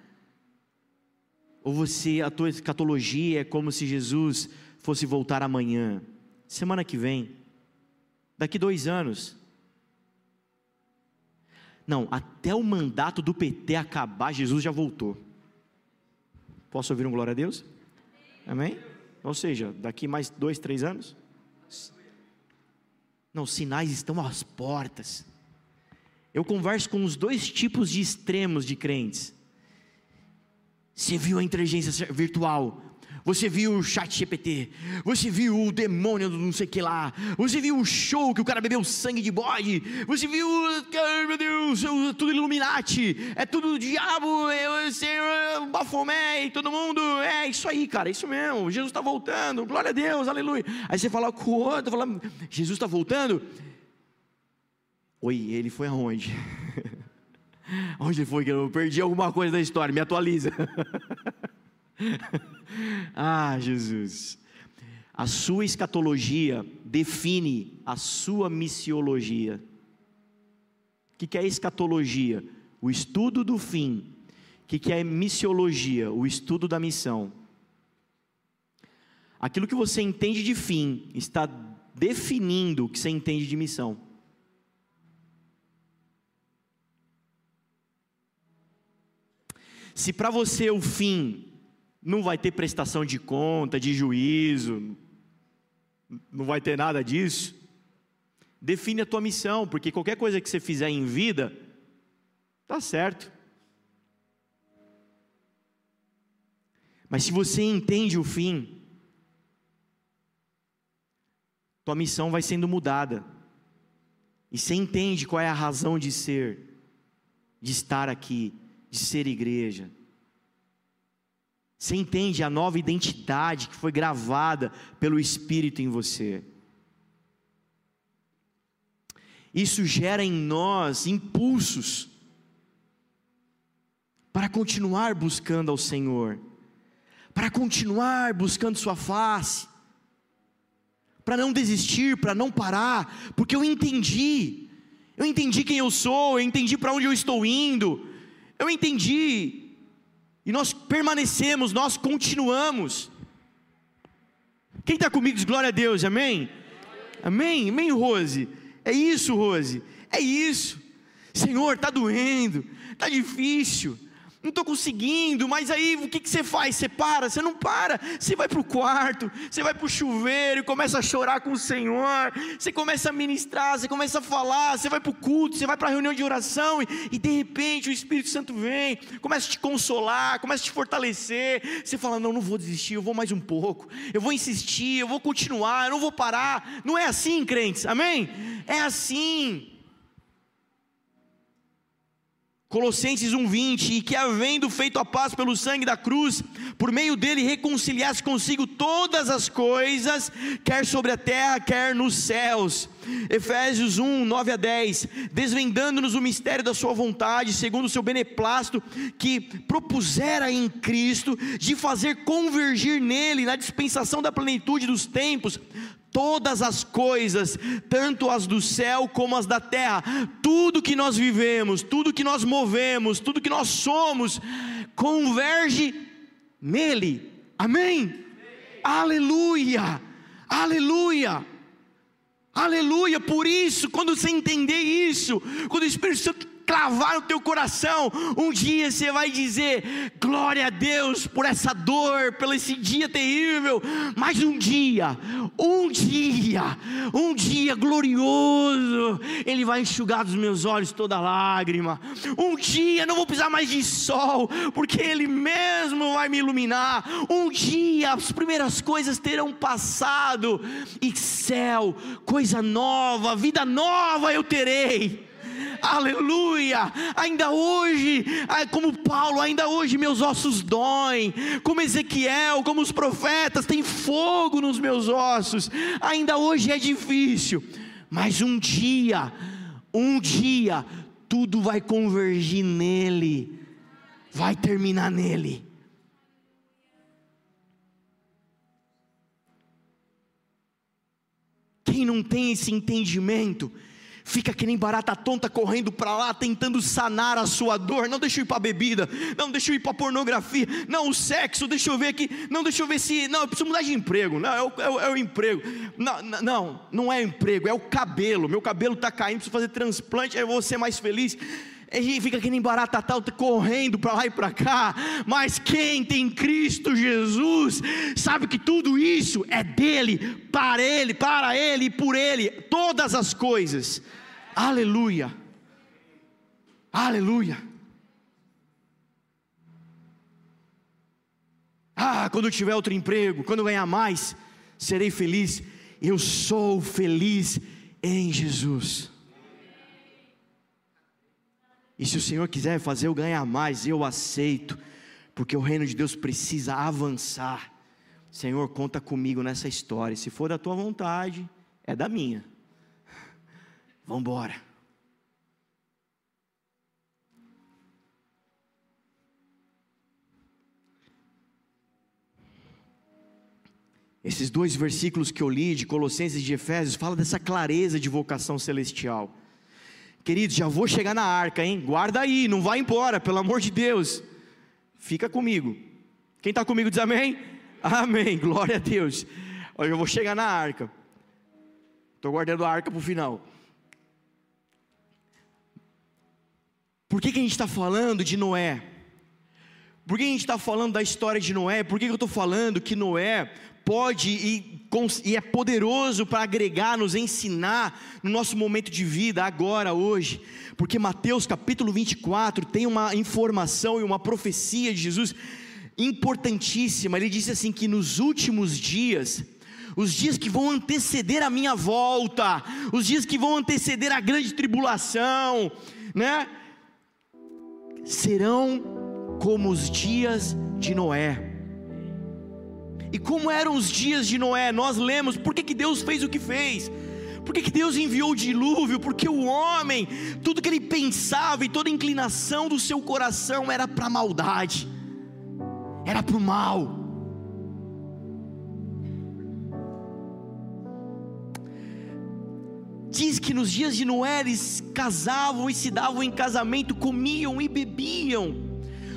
Ou você, a tua escatologia é como se Jesus fosse voltar amanhã, semana que vem, daqui dois anos. Não, até o mandato do PT acabar, Jesus já voltou. Posso ouvir um glória a Deus? Amém? Ou seja, daqui mais dois, três anos? Não, sinais estão às portas. Eu converso com os dois tipos de extremos de crentes. Você viu a inteligência virtual? Você viu o chat GPT, você viu o demônio do não sei o que lá, você viu o show que o cara bebeu sangue de bode, você viu, meu Deus, tudo Illuminati, é tudo diabo, é, é, Bafomé e todo mundo, é isso aí, cara, é isso mesmo, Jesus está voltando, glória a Deus, aleluia. Aí você fala com o outro, fala, Jesus está voltando? Oi, ele foi aonde? Onde foi que eu perdi alguma coisa da história? Me atualiza. ah, Jesus. A sua escatologia define a sua missiologia. O que é escatologia? O estudo do fim. O que é missiologia? O estudo da missão. Aquilo que você entende de fim está definindo o que você entende de missão. Se para você o fim não vai ter prestação de conta, de juízo, não vai ter nada disso. Define a tua missão, porque qualquer coisa que você fizer em vida, tá certo. Mas se você entende o fim, tua missão vai sendo mudada. E você entende qual é a razão de ser, de estar aqui, de ser igreja. Você entende a nova identidade que foi gravada pelo Espírito em você. Isso gera em nós impulsos para continuar buscando ao Senhor, para continuar buscando Sua face, para não desistir, para não parar, porque eu entendi, eu entendi quem eu sou, eu entendi para onde eu estou indo, eu entendi e nós permanecemos, nós continuamos. Quem está comigo diz glória a Deus, amém? Amém? Amém, Rose? É isso, Rose, é isso. Senhor, está doendo, está difícil, não estou conseguindo, mas aí o que, que você faz? Você para? Você não para, você vai para o quarto, você vai para o chuveiro e começa a chorar com o Senhor, você começa a ministrar, você começa a falar, você vai para o culto, você vai para a reunião de oração e, e, de repente o Espírito Santo vem, começa a te consolar, começa a te fortalecer. Você fala: Não, não vou desistir, eu vou mais um pouco, eu vou insistir, eu vou continuar, eu não vou parar. Não é assim, crentes, amém? É assim. Colossenses 1:20, e que havendo feito a paz pelo sangue da cruz, por meio dele reconciliasse consigo todas as coisas, quer sobre a terra, quer nos céus. Efésios 1, 9 a 10, desvendando-nos o mistério da sua vontade, segundo o seu beneplácito, que propusera em Cristo, de fazer convergir nele, na dispensação da plenitude dos tempos, todas as coisas, tanto as do céu como as da terra, tudo que nós vivemos, tudo que nós movemos, tudo que nós somos, converge nele. Amém? Amém. Aleluia! Aleluia! Aleluia! Por isso, quando você entender isso, quando o Espírito Santo cravar no teu coração. Um dia você vai dizer: glória a Deus por essa dor, pelo esse dia terrível. Mas um dia, um dia, um dia glorioso, Ele vai enxugar dos meus olhos toda lágrima. Um dia não vou precisar mais de sol, porque Ele mesmo vai me iluminar. Um dia as primeiras coisas terão passado e céu, coisa nova, vida nova eu terei aleluia. Ainda hoje, como Paulo, ainda hoje meus ossos doem, como Ezequiel, como os profetas, tem fogo nos meus ossos. Ainda hoje é difícil, mas um dia, um dia, tudo vai convergir nele, vai terminar nele. Quem não tem esse entendimento, fica que nem barata tonta correndo para lá, tentando sanar a sua dor. Não deixa eu ir para bebida, não deixa eu ir para pornografia, não, o sexo, deixa eu ver aqui, não, deixa eu ver se. Não, eu preciso mudar de emprego, não, é o, é o, é o emprego. Não, não, não é emprego, é o cabelo. Meu cabelo está caindo, preciso fazer transplante, eu vou ser mais feliz. A gente fica que nem barata tal, correndo para lá e para cá, mas quem tem Cristo Jesus, sabe que tudo isso é dele, para ele, para ele e por ele, todas as coisas. Aleluia. Aleluia. Ah, quando eu tiver outro emprego, quando eu ganhar mais, serei feliz. Eu sou feliz em Jesus. E se o Senhor quiser fazer eu ganhar mais, eu aceito, porque o reino de Deus precisa avançar. Senhor, conta comigo nessa história. Se for da tua vontade, é da minha. Vamos embora. Esses dois versículos que eu li de Colossenses e de Efésios fala dessa clareza de vocação celestial. Queridos, já vou chegar na arca, hein? Guarda aí, não vai embora, pelo amor de Deus. Fica comigo. Quem está comigo diz amém? Amém, glória a Deus. Olha, eu vou chegar na arca. Estou guardando a arca para o final. Por que, que a gente está falando de Noé? Por que a gente está falando da história de Noé? Por que, que eu estou falando que Noé pode e, e é poderoso para agregar, nos ensinar no nosso momento de vida, agora, hoje, porque Mateus capítulo 24 tem uma informação e uma profecia de Jesus importantíssima. Ele disse assim: que nos últimos dias, os dias que vão anteceder a minha volta, os dias que vão anteceder a grande tribulação, né? Serão como os dias de Noé. E como eram os dias de Noé? Nós lemos, por que, que Deus fez o que fez? Por que, que Deus enviou o dilúvio? Porque o homem, tudo que ele pensava e toda inclinação do seu coração era para a maldade, era para o mal. Diz que nos dias de Noé eles casavam e se davam em casamento, comiam e bebiam.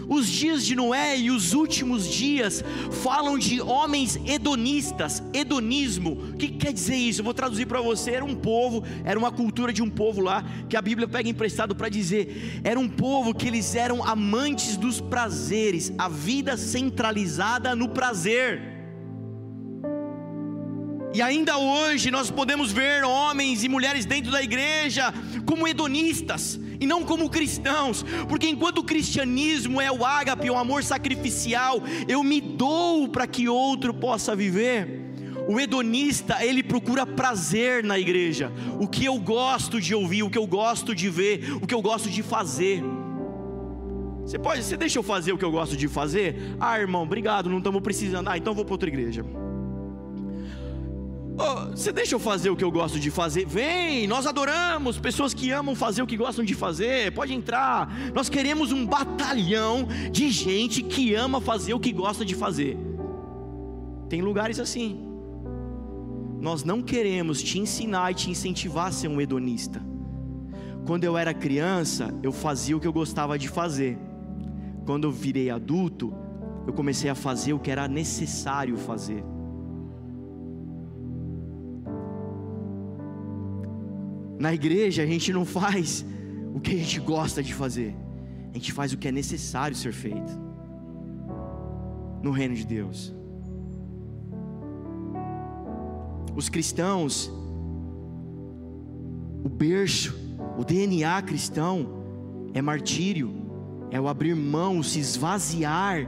Os dias de Noé e os últimos dias falam de homens hedonistas, hedonismo. O que quer dizer isso? Eu vou traduzir para você. Era um povo, era uma cultura de um povo lá que a Bíblia pega emprestado para dizer. Era um povo que eles eram amantes dos prazeres, a vida centralizada no prazer. E ainda hoje nós podemos ver homens e mulheres dentro da igreja como hedonistas e não como cristãos, porque enquanto o cristianismo é o ágape, o amor sacrificial, eu me dou para que outro possa viver. O hedonista, ele procura prazer na igreja, o que eu gosto de ouvir, o que eu gosto de ver, o que eu gosto de fazer. Você pode, você deixa eu fazer o que eu gosto de fazer? Ah, irmão, obrigado, não estamos precisando. Ah, então vou para outra igreja. Oh, você deixa eu fazer o que eu gosto de fazer? Vem, nós adoramos pessoas que amam fazer o que gostam de fazer. Pode entrar. Nós queremos um batalhão de gente que ama fazer o que gosta de fazer. Tem lugares assim. Nós não queremos te ensinar e te incentivar a ser um hedonista. Quando eu era criança, eu fazia o que eu gostava de fazer. Quando eu virei adulto, eu comecei a fazer o que era necessário fazer. Na igreja a gente não faz o que a gente gosta de fazer, a gente faz o que é necessário ser feito no reino de Deus. Os cristãos, o berço, o DNA cristão é martírio, é o abrir mão, se esvaziar.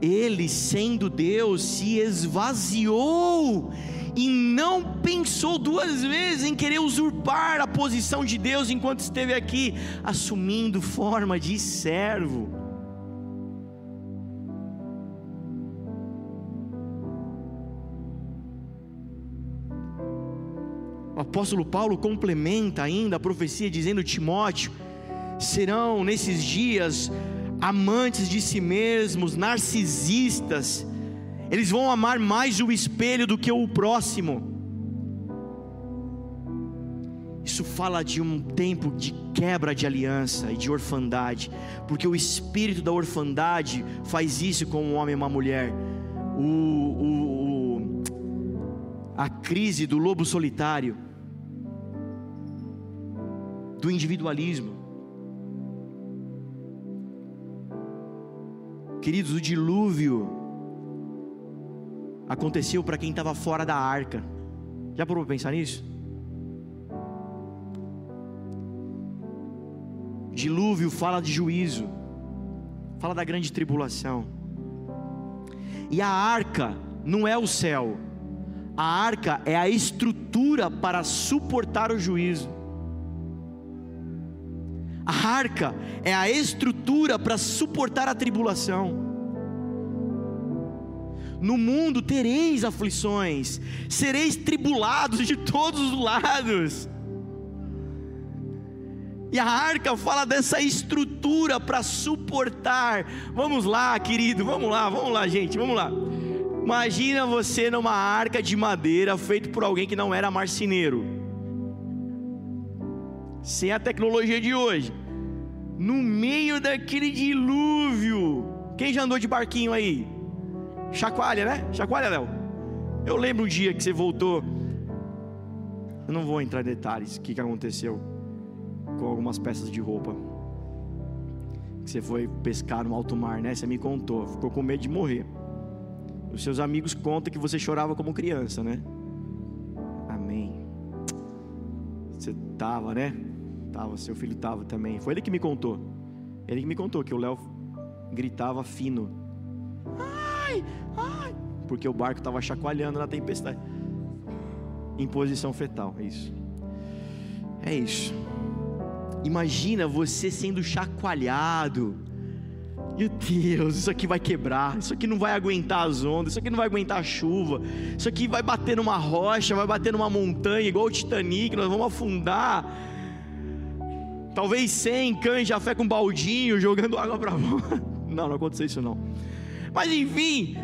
Ele, sendo Deus, se esvaziou e não pensou duas vezes em querer usurpar a posição de Deus enquanto esteve aqui, assumindo forma de servo. O apóstolo Paulo complementa ainda a profecia dizendo Timóteo: serão nesses dias amantes de si mesmos, narcisistas, eles vão amar mais o espelho do que o próximo. Isso fala de um tempo de quebra de aliança e de orfandade, porque o espírito da orfandade faz isso com um homem e uma mulher. O, o, o, a crise do lobo solitário, do individualismo. Queridos, o dilúvio aconteceu para quem estava fora da arca. Já parou para pensar nisso? Dilúvio fala de juízo, fala da grande tribulação. E a arca não é o céu, a arca é a estrutura para suportar o juízo. A arca é a estrutura para suportar a tribulação. No mundo tereis aflições, sereis tribulados de todos os lados. E a arca fala dessa estrutura para suportar. Vamos lá, querido, vamos lá, vamos lá, gente, vamos lá. Imagina você numa arca de madeira feita por alguém que não era marceneiro. Sem a tecnologia de hoje. No meio daquele dilúvio. Quem já andou de barquinho aí? Chacoalha, né? Chacoalha, Léo. Eu lembro um dia que você voltou. Eu não vou entrar em detalhes o que, que aconteceu com algumas peças de roupa. Que você foi pescar no alto mar, né? Você me contou. Ficou com medo de morrer. Os seus amigos contam que você chorava como criança, né? Amém. Você tava, né? Tava, seu filho tava também. Foi ele que me contou. Ele que me contou que o Léo gritava fino ai, ai, porque o barco estava chacoalhando na tempestade. Em posição fetal, é isso. É isso. Imagina você sendo chacoalhado. Meu Deus, isso aqui vai quebrar, isso aqui não vai aguentar as ondas, isso aqui não vai aguentar a chuva, isso aqui vai bater numa rocha, vai bater numa montanha, igual o Titanic, nós vamos afundar. Talvez sem canja fé com baldinho, jogando água para fora. Não, não aconteceu isso não. Mas enfim,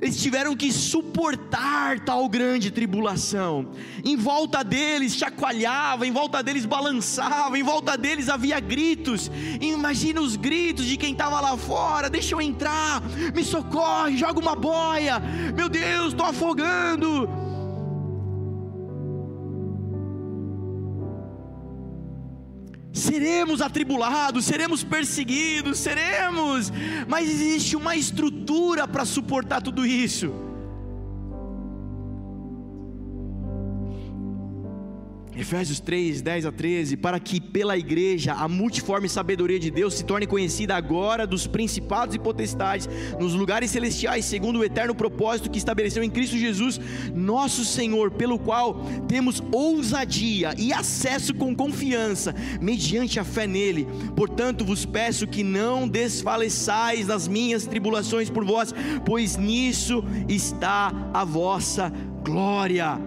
eles tiveram que suportar tal grande tribulação. Em volta deles chacoalhava, em volta deles balançava, em volta deles havia gritos. Imagina os gritos de quem estava lá fora: Deixa eu entrar, me socorre, joga uma boia. Meu Deus, estou afogando. Seremos atribulados, seremos perseguidos, seremos, mas existe uma estrutura para suportar tudo isso. Efésios 3, 10 a 13, para que pela igreja a multiforme sabedoria de Deus se torne conhecida agora dos principados e potestades nos lugares celestiais, segundo o eterno propósito que estabeleceu em Cristo Jesus, nosso Senhor, pelo qual temos ousadia e acesso com confiança, mediante a fé nele. Portanto, vos peço que não desfaleçais nas minhas tribulações por vós, pois nisso está a vossa glória.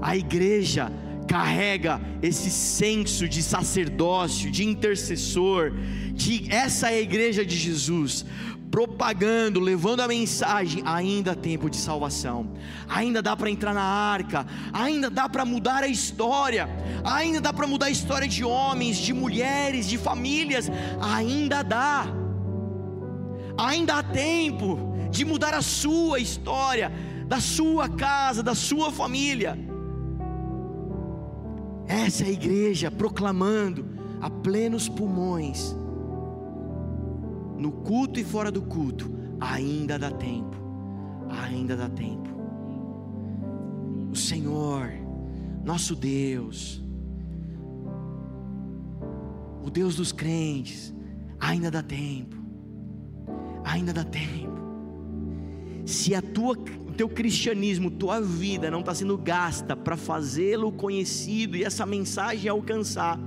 A igreja carrega esse senso de sacerdócio, de intercessor, de essa é a igreja de Jesus, propagando, levando a mensagem, ainda há tempo de salvação, ainda dá para entrar na arca, ainda dá para mudar a história, ainda dá para mudar a história de homens, de mulheres, de famílias, ainda dá, ainda há tempo de mudar a sua história, da sua casa, da sua família. Essa é a igreja proclamando a plenos pulmões, no culto e fora do culto, ainda dá tempo, ainda dá tempo. O Senhor, nosso Deus, o Deus dos crentes, ainda dá tempo, ainda dá tempo. Se a tua, teu cristianismo, tua vida não está sendo gasta para fazê-lo conhecido e essa mensagem alcançar,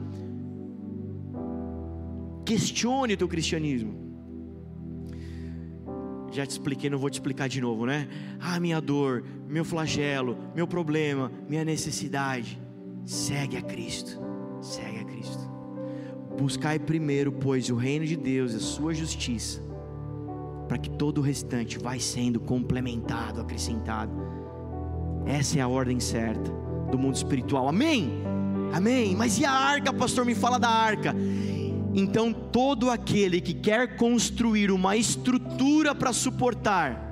questione o teu cristianismo. Já te expliquei, não vou te explicar de novo, né? Ah, minha dor, meu flagelo, meu problema, minha necessidade. Segue a Cristo, segue a Cristo. Buscai primeiro, pois, o reino de Deus a sua justiça, para que todo o restante vai sendo complementado, acrescentado. Essa é a ordem certa do mundo espiritual. Amém? Amém. Mas e a arca, pastor? Me fala da arca. Então, todo aquele que quer construir uma estrutura para suportar,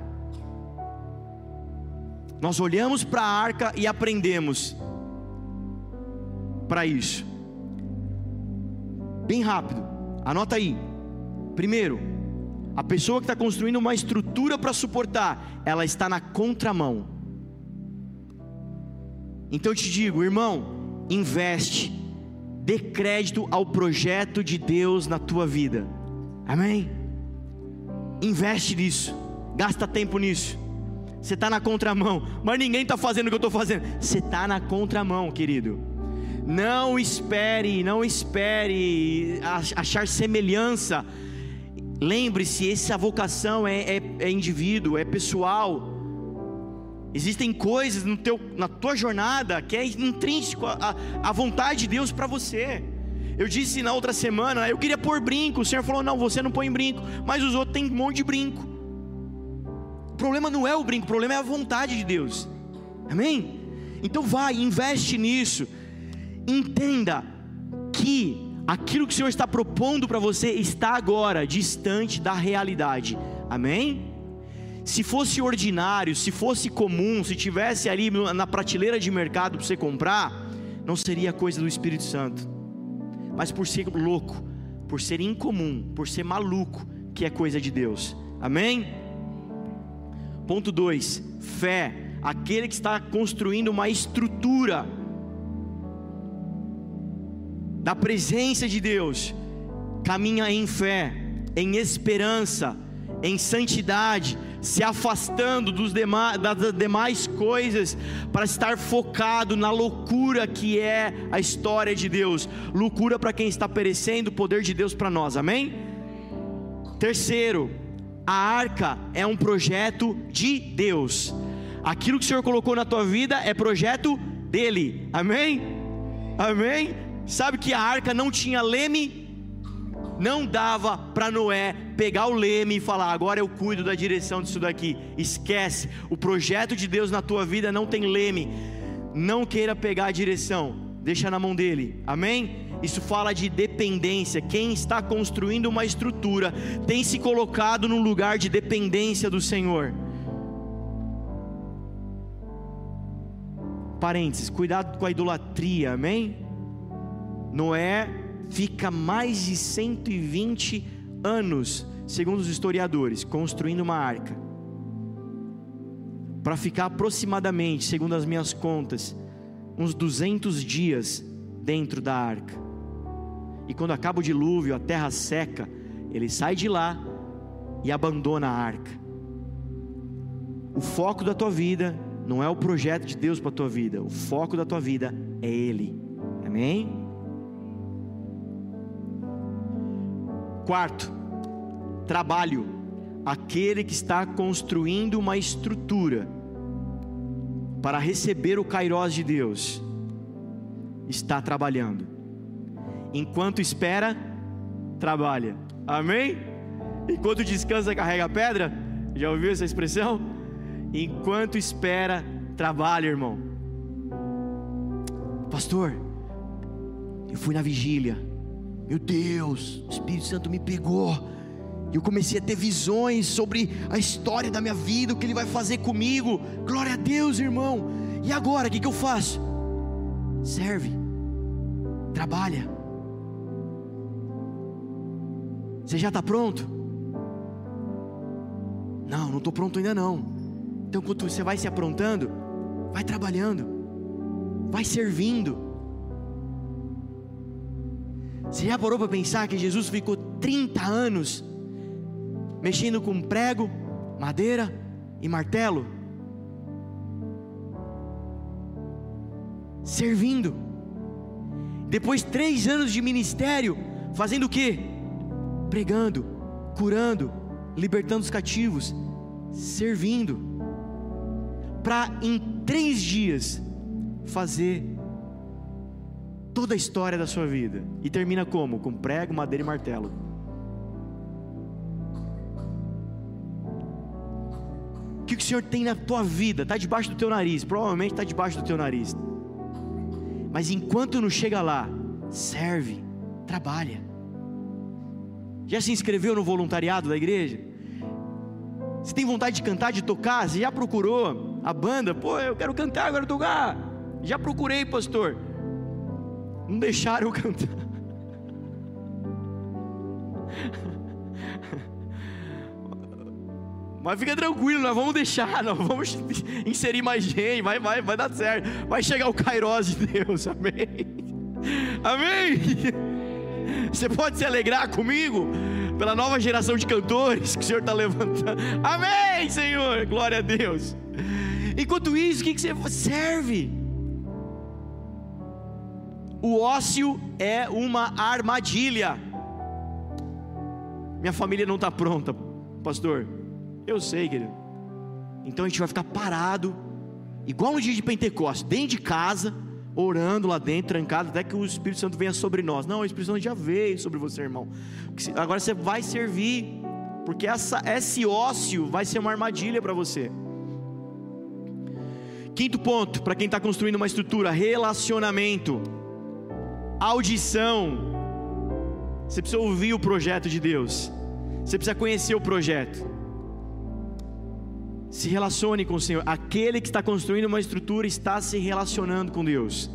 nós olhamos para a arca e aprendemos para isso. Bem rápido, anota aí. Primeiro, a pessoa que está construindo uma estrutura para suportar, ela está na contramão. Então eu te digo, irmão, investe, dê crédito ao projeto de Deus na tua vida, amém? Investe nisso, gasta tempo nisso. Você está na contramão, mas ninguém está fazendo o que eu estou fazendo. Você está na contramão, querido. Não espere, não espere achar semelhança. Lembre-se, essa vocação é, é, é indivíduo, é pessoal. Existem coisas no teu, na tua jornada que é intrínseco à vontade de Deus para você. Eu disse na outra semana, eu queria pôr brinco. O Senhor falou: não, você não põe brinco, mas os outros têm um monte de brinco. O problema não é o brinco, o problema é a vontade de Deus. Amém? Então vai, investe nisso. Entenda que aquilo que o Senhor está propondo para você está agora distante da realidade. Amém? Se fosse ordinário, se fosse comum, se tivesse ali na prateleira de mercado para você comprar, não seria coisa do Espírito Santo. Mas por ser louco, por ser incomum, por ser maluco, que é coisa de Deus. Amém? Ponto 2: fé. Aquele que está construindo uma estrutura da presença de Deus, caminha em fé, em esperança, em santidade, se afastando dos demais, das demais coisas para estar focado na loucura que é a história de Deus. Loucura para quem está perecendo, o poder de Deus para nós. Amém? Terceiro, a arca é um projeto de Deus. Aquilo que o Senhor colocou na tua vida é projeto dele. Amém? Amém? Sabe que a arca não tinha leme? Não dava para Noé pegar o leme e falar: agora eu cuido da direção disso daqui. Esquece, o projeto de Deus na tua vida não tem leme. Não queira pegar a direção, deixa na mão dele. Amém? Isso fala de dependência. Quem está construindo uma estrutura tem se colocado num lugar de dependência do Senhor. Parênteses, cuidado com a idolatria, amém? Noé fica mais de 120 anos, segundo os historiadores, construindo uma arca. Para ficar aproximadamente, segundo as minhas contas, uns 200 dias dentro da arca. E quando acaba o dilúvio, a terra seca, ele sai de lá e abandona a arca. O foco da tua vida não é o projeto de Deus para a tua vida, o foco da tua vida é Ele. Amém? Quarto, trabalho. Aquele que está construindo uma estrutura para receber o kairós de Deus está trabalhando. Enquanto espera, trabalha. Amém? Enquanto descansa, carrega a pedra. Já ouviu essa expressão? Enquanto espera, trabalha, irmão. Pastor, eu fui na vigília meu Deus, o Espírito Santo me pegou. Eu comecei a ter visões sobre a história da minha vida, o que Ele vai fazer comigo. Glória a Deus, irmão. E agora, o que, que eu faço? Serve, trabalha. Você já está pronto? Não, não estou pronto ainda não. Então, quando você vai se aprontando, vai trabalhando, vai servindo. Você já parou para pensar que Jesus ficou 30 anos mexendo com prego, madeira e martelo? Servindo. Depois três anos de ministério, fazendo o que? Pregando, curando, libertando os cativos, servindo, para em três dias fazer toda a história da sua vida. E termina como? Com prego, madeira e martelo. O que o Senhor tem na tua vida? Está debaixo do teu nariz, provavelmente está debaixo do teu nariz. Mas enquanto não chega lá, serve, trabalha. Já se inscreveu no voluntariado da igreja? Você tem vontade de cantar, de tocar? Você já procurou a banda? Pô, eu quero cantar, eu quero tocar. Já procurei, pastor. Não deixaram eu cantar. Mas fica tranquilo, nós vamos deixar, nós vamos inserir mais gente, vai, vai, vai dar certo. Vai chegar o Kairos de Deus, amém. Amém. Você pode se alegrar comigo pela nova geração de cantores que o Senhor está levantando. Amém, Senhor. Glória a Deus. Enquanto isso, o que, que você serve? O ócio é uma armadilha. Minha família não está pronta, pastor. Eu sei, querido. Então a gente vai ficar parado, igual no dia de Pentecostes, dentro de casa orando lá dentro, trancado, até que o Espírito Santo venha sobre nós. Não, o Espírito Santo já veio sobre você, irmão. Agora você vai servir, porque essa, esse ócio vai ser uma armadilha para você. Quinto ponto, para quem está construindo uma estrutura: relacionamento, audição. Você precisa ouvir o projeto de Deus, você precisa conhecer o projeto. Se relacione com o Senhor. Aquele que está construindo uma estrutura está se relacionando com Deus,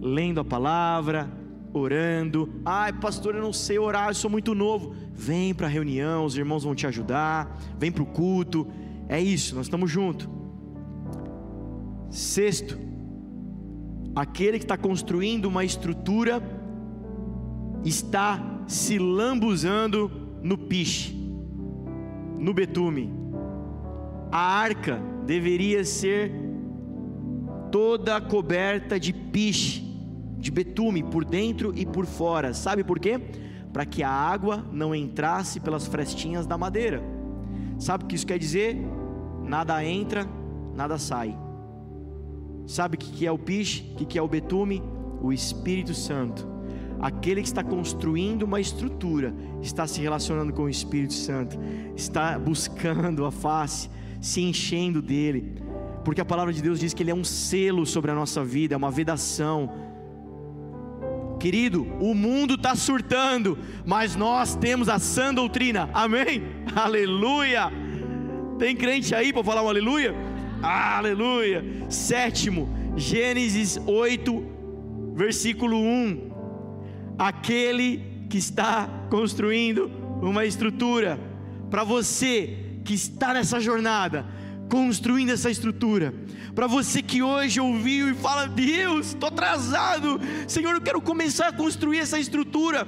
lendo a palavra, orando. Ai, pastor, eu não sei orar, eu sou muito novo. Vem para a reunião, os irmãos vão te ajudar. Vem para o culto. É isso, nós estamos juntos. Sexto, aquele que está construindo uma estrutura está se lambuzando no piche, no betume a arca deveria ser toda coberta de piche, de betume, por dentro e por fora. Sabe por quê? Para que a água não entrasse pelas frestinhas da madeira. Sabe o que isso quer dizer? Nada entra, nada sai. Sabe o que é o piche? O que é o betume? O Espírito Santo. Aquele que está construindo uma estrutura, está se relacionando com o Espírito Santo, está buscando a face, se enchendo dele, porque a palavra de Deus diz que ele é um selo sobre a nossa vida, é uma vedação. Querido, o mundo está surtando, mas nós temos a sã doutrina, amém? Aleluia! Tem crente aí para falar um aleluia? Aleluia! Sétimo, Gênesis 8, versículo 1. Aquele que está construindo uma estrutura, para você que está nessa jornada, construindo essa estrutura. Para você que hoje ouviu e fala: Deus, estou atrasado, Senhor, eu quero começar a construir essa estrutura.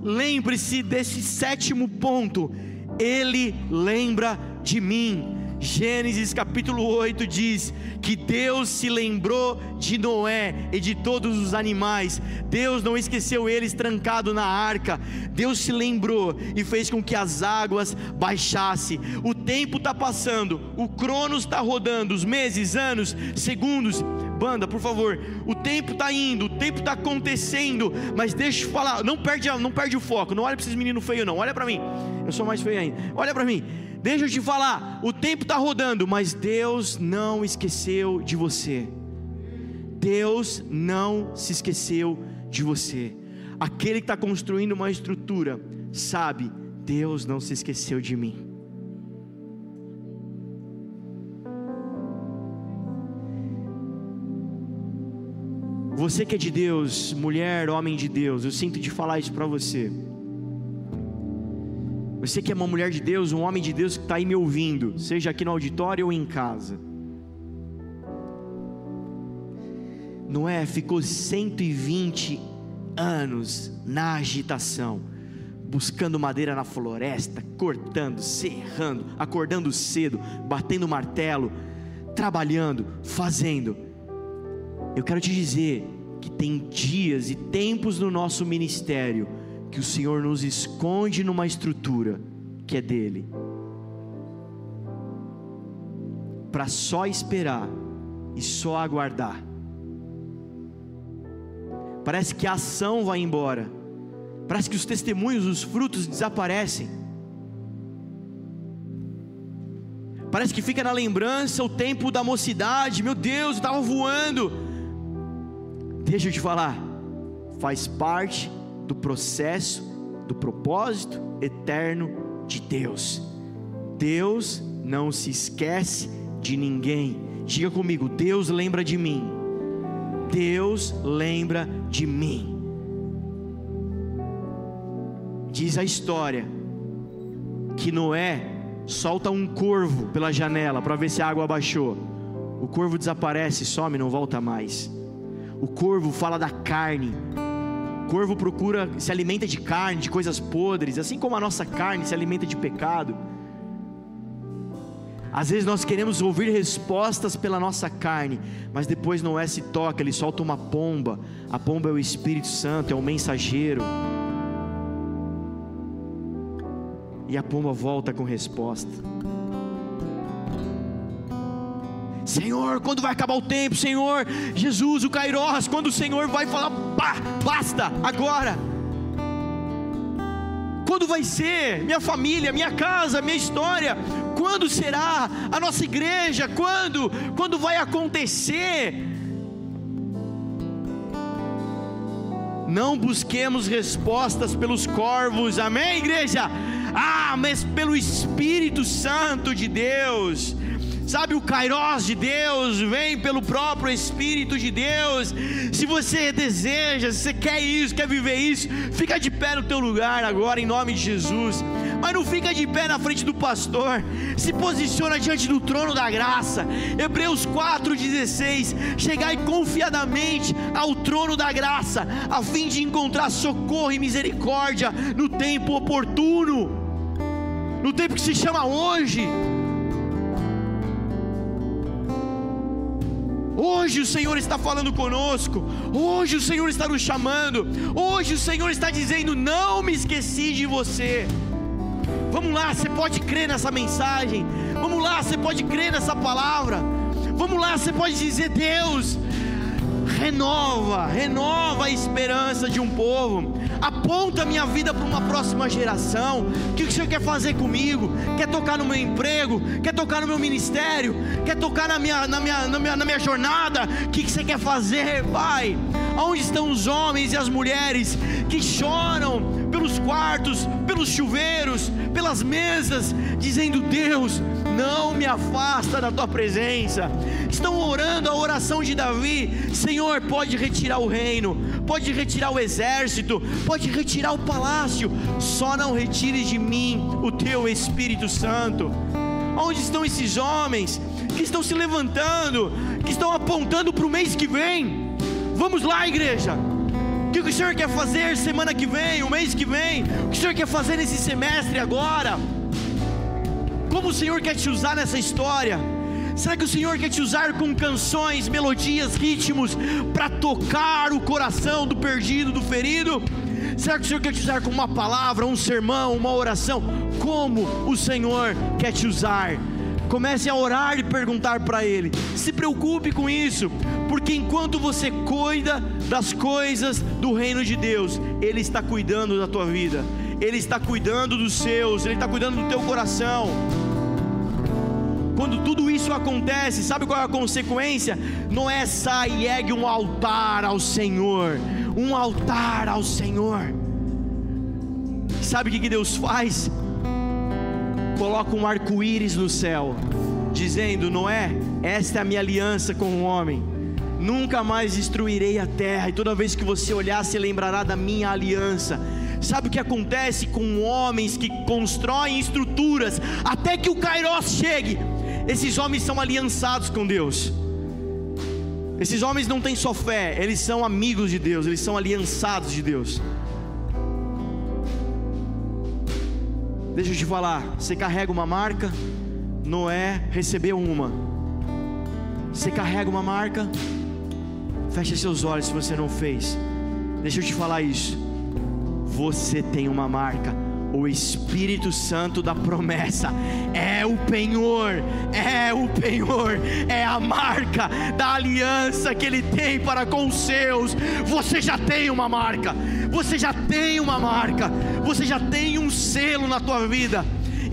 Lembre-se desse sétimo ponto. Ele lembra de mim. Gênesis capítulo 8 diz que Deus se lembrou de Noé e de todos os animais. Deus não esqueceu eles trancados na arca. Deus se lembrou e fez com que as águas baixassem. O tempo está passando, o cronos está rodando, os meses, anos, segundos. Banda, por favor, o tempo está indo, o tempo está acontecendo, mas deixa eu falar, não perde, não perde o foco, não olha para esses meninos feios, não, olha para mim, eu sou mais feio ainda, olha para mim, Deixa eu te falar, o tempo está rodando, mas Deus não esqueceu de você. Deus não se esqueceu de você. Aquele que está construindo uma estrutura, sabe, Deus não se esqueceu de mim. Você que é de Deus, mulher, homem de Deus, eu sinto de falar isso para você. Você que é uma mulher de Deus, um homem de Deus que está aí me ouvindo, seja aqui no auditório ou em casa. Noé ficou 120 anos na agitação, buscando madeira na floresta, cortando, serrando, acordando cedo, batendo martelo, trabalhando, fazendo. Eu quero te dizer que tem dias e tempos no nosso ministério que o Senhor nos esconde numa estrutura que é dele, para só esperar e só aguardar. Parece que a ação vai embora, parece que os testemunhos, os frutos desaparecem. Parece que fica na lembrança o tempo da mocidade, meu Deus, eu estava voando. Deixa eu te falar, faz parte do processo, do propósito eterno de Deus. Deus não se esquece de ninguém. Diga comigo: Deus lembra de mim. Deus lembra de mim. Diz a história que Noé solta um corvo pela janela para ver se a água baixou. O corvo desaparece, some, não volta mais. O corvo fala da carne, corvo procura, se alimenta de carne, de coisas podres, assim como a nossa carne se alimenta de pecado. Às vezes nós queremos ouvir respostas pela nossa carne, mas depois Noé se toca, ele solta uma pomba. A pomba é o Espírito Santo, é o mensageiro. E a pomba volta com resposta. Senhor, quando vai acabar o tempo? Senhor, Jesus, o Kairos, quando o Senhor vai falar, pá, basta, agora. Quando vai ser minha família, minha casa, minha história? Quando será a nossa igreja? Quando? Quando vai acontecer? Não busquemos respostas pelos corvos, amém, igreja? Ah, mas pelo Espírito Santo de Deus Sabe, o Kairos de Deus vem pelo próprio Espírito de Deus. Se você deseja, se você quer isso, quer viver isso, fica de pé no teu lugar agora em nome de Jesus. Mas não fica de pé na frente do pastor. Se posiciona diante do trono da graça. Hebreus 4:16. Chegai confiadamente ao trono da graça, a fim de encontrar socorro e misericórdia no tempo oportuno. No tempo que se chama hoje. Hoje o Senhor está falando conosco, hoje o Senhor está nos chamando, hoje o Senhor está dizendo: Não me esqueci de você. Vamos lá, você pode crer nessa mensagem, vamos lá, você pode crer nessa palavra, vamos lá, você pode dizer: Deus, renova, renova a esperança de um povo, aponta minha vida para uma próxima geração. O que o Senhor quer fazer comigo? Quer tocar no meu emprego? Quer tocar no meu ministério? Quer tocar na minha, na minha, na minha, na minha jornada? O que você quer fazer, Pai? Onde estão os homens e as mulheres que choram pelos quartos, pelos chuveiros, pelas mesas, dizendo: Deus, não me afasta da tua presença. Estão orando a oração de Davi: Senhor, pode retirar o reino, pode retirar o exército, pode retirar o palácio, só não retire de mim o teu Espírito Santo. Onde estão esses homens que estão se levantando, que estão apontando para o mês que vem? Vamos lá, igreja. O que o Senhor quer fazer semana que vem, o mês que vem? O que o Senhor quer fazer nesse semestre agora? Como o Senhor quer te usar nessa história? Será que o Senhor quer te usar com canções, melodias, ritmos para tocar o coração do perdido, do ferido? Será que o Senhor quer te usar com uma palavra, um sermão, uma oração? Como o Senhor quer te usar? Comece a orar e perguntar para Ele. Se preocupe com isso, porque enquanto você cuida das coisas do reino de Deus, Ele está cuidando da tua vida, Ele está cuidando dos seus, Ele está cuidando do teu coração. Quando tudo isso acontece, sabe qual é a consequência? Noé sai e ergue um altar ao Senhor, um altar ao Senhor. Sabe o que Deus faz? Coloca um arco-íris no céu, dizendo: Noé, esta é a minha aliança com o homem. nunca mais destruirei a terra, e toda vez que você olhar, se lembrará da minha aliança. Sabe o que acontece com homens que constroem estruturas até que o Kairos chegue? Esses homens são aliançados com Deus. Esses homens não têm só fé, eles são amigos de Deus, eles são aliançados de Deus. Deixa eu te falar, você carrega uma marca, Noé recebeu uma. Você carrega uma marca, feche seus olhos se você não fez. Deixa eu te falar isso. Você tem uma marca o Espírito Santo da promessa é o penhor, é o penhor, é a marca da aliança que Ele tem para com os seus. Você já tem uma marca, você já tem uma marca, você já tem um selo na tua vida.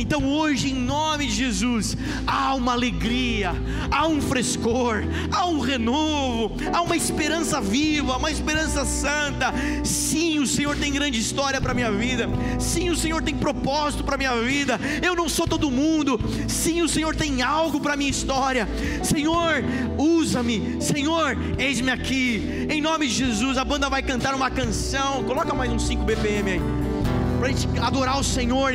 Então hoje, em nome de Jesus, há uma alegria, há um frescor, há um renovo, há uma esperança viva, uma esperança santa. Sim, o Senhor tem grande história para minha vida. Sim, o Senhor tem propósito para minha vida. Eu não sou todo mundo. Sim, o Senhor tem algo para minha história. Senhor, usa-me. Senhor, eis-me aqui. Em nome de Jesus, a banda vai cantar uma canção. Coloca mais uns 5 BPM aí. Para a gente adorar o Senhor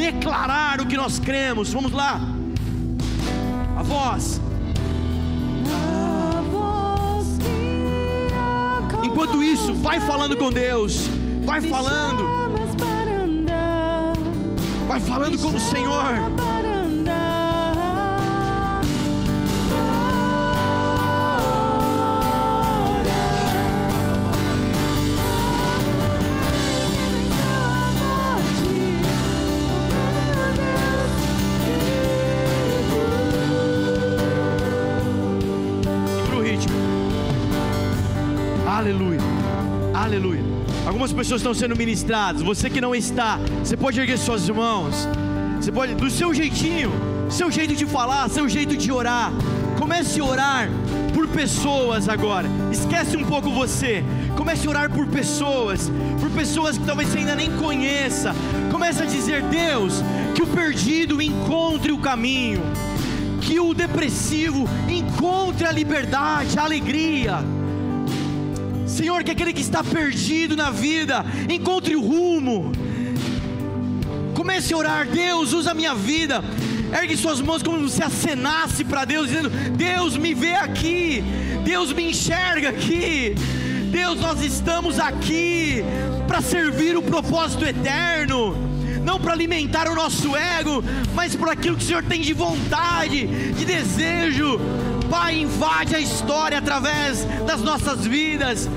declarar o que nós cremos. Vamos lá. A voz. Enquanto isso, vai falando com Deus. Vai falando. Vai falando com o Senhor. Algumas pessoas estão sendo ministradas. Você que não está, você pode erguer suas mãos. Você pode, do seu jeitinho, seu jeito de falar, seu jeito de orar. Comece a orar por pessoas agora. Esquece um pouco você. Comece a orar por pessoas, por pessoas que talvez você ainda nem conheça. Comece a dizer: Deus, que o perdido encontre o caminho, que o depressivo encontre a liberdade, a alegria Senhor, que aquele que está perdido na vida encontre o rumo. Comece a orar, Deus, usa a minha vida. Ergue suas mãos como se acenasse para Deus, dizendo: Deus, me vê aqui. Deus, me enxerga aqui. Deus, nós estamos aqui para servir o propósito eterno não para alimentar o nosso ego, mas por aquilo que o Senhor tem de vontade, de desejo. Pai, invade a história através das nossas vidas.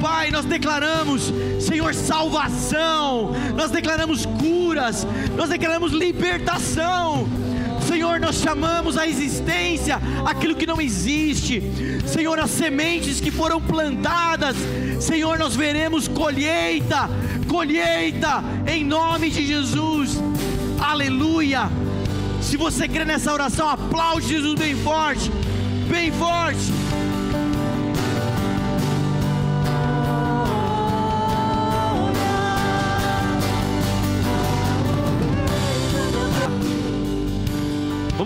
Pai, nós declaramos, Senhor, salvação, nós declaramos curas, nós declaramos libertação. Senhor, nós chamamos a existência aquilo que não existe. Senhor, as sementes que foram plantadas, Senhor, nós veremos colheita, colheita, em nome de Jesus. Aleluia. Se você crê nessa oração, aplaude Jesus bem forte, bem forte.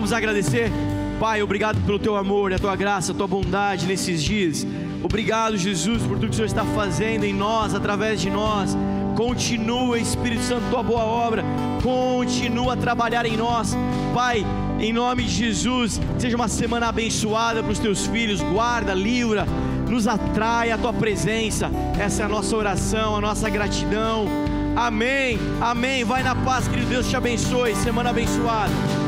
Vamos agradecer. Pai, obrigado pelo teu amor, a tua graça, a tua bondade nesses dias. Obrigado, Jesus, por tudo que o Senhor está fazendo em nós, através de nós. Continua, Espírito Santo, tua boa obra. Continua a trabalhar em nós. Pai, em nome de Jesus, seja uma semana abençoada para os teus filhos. Guarda, livra, nos atrai a tua presença. Essa é a nossa oração, a nossa gratidão. Amém, amém. Vai na paz, querido Deus te abençoe. Semana abençoada.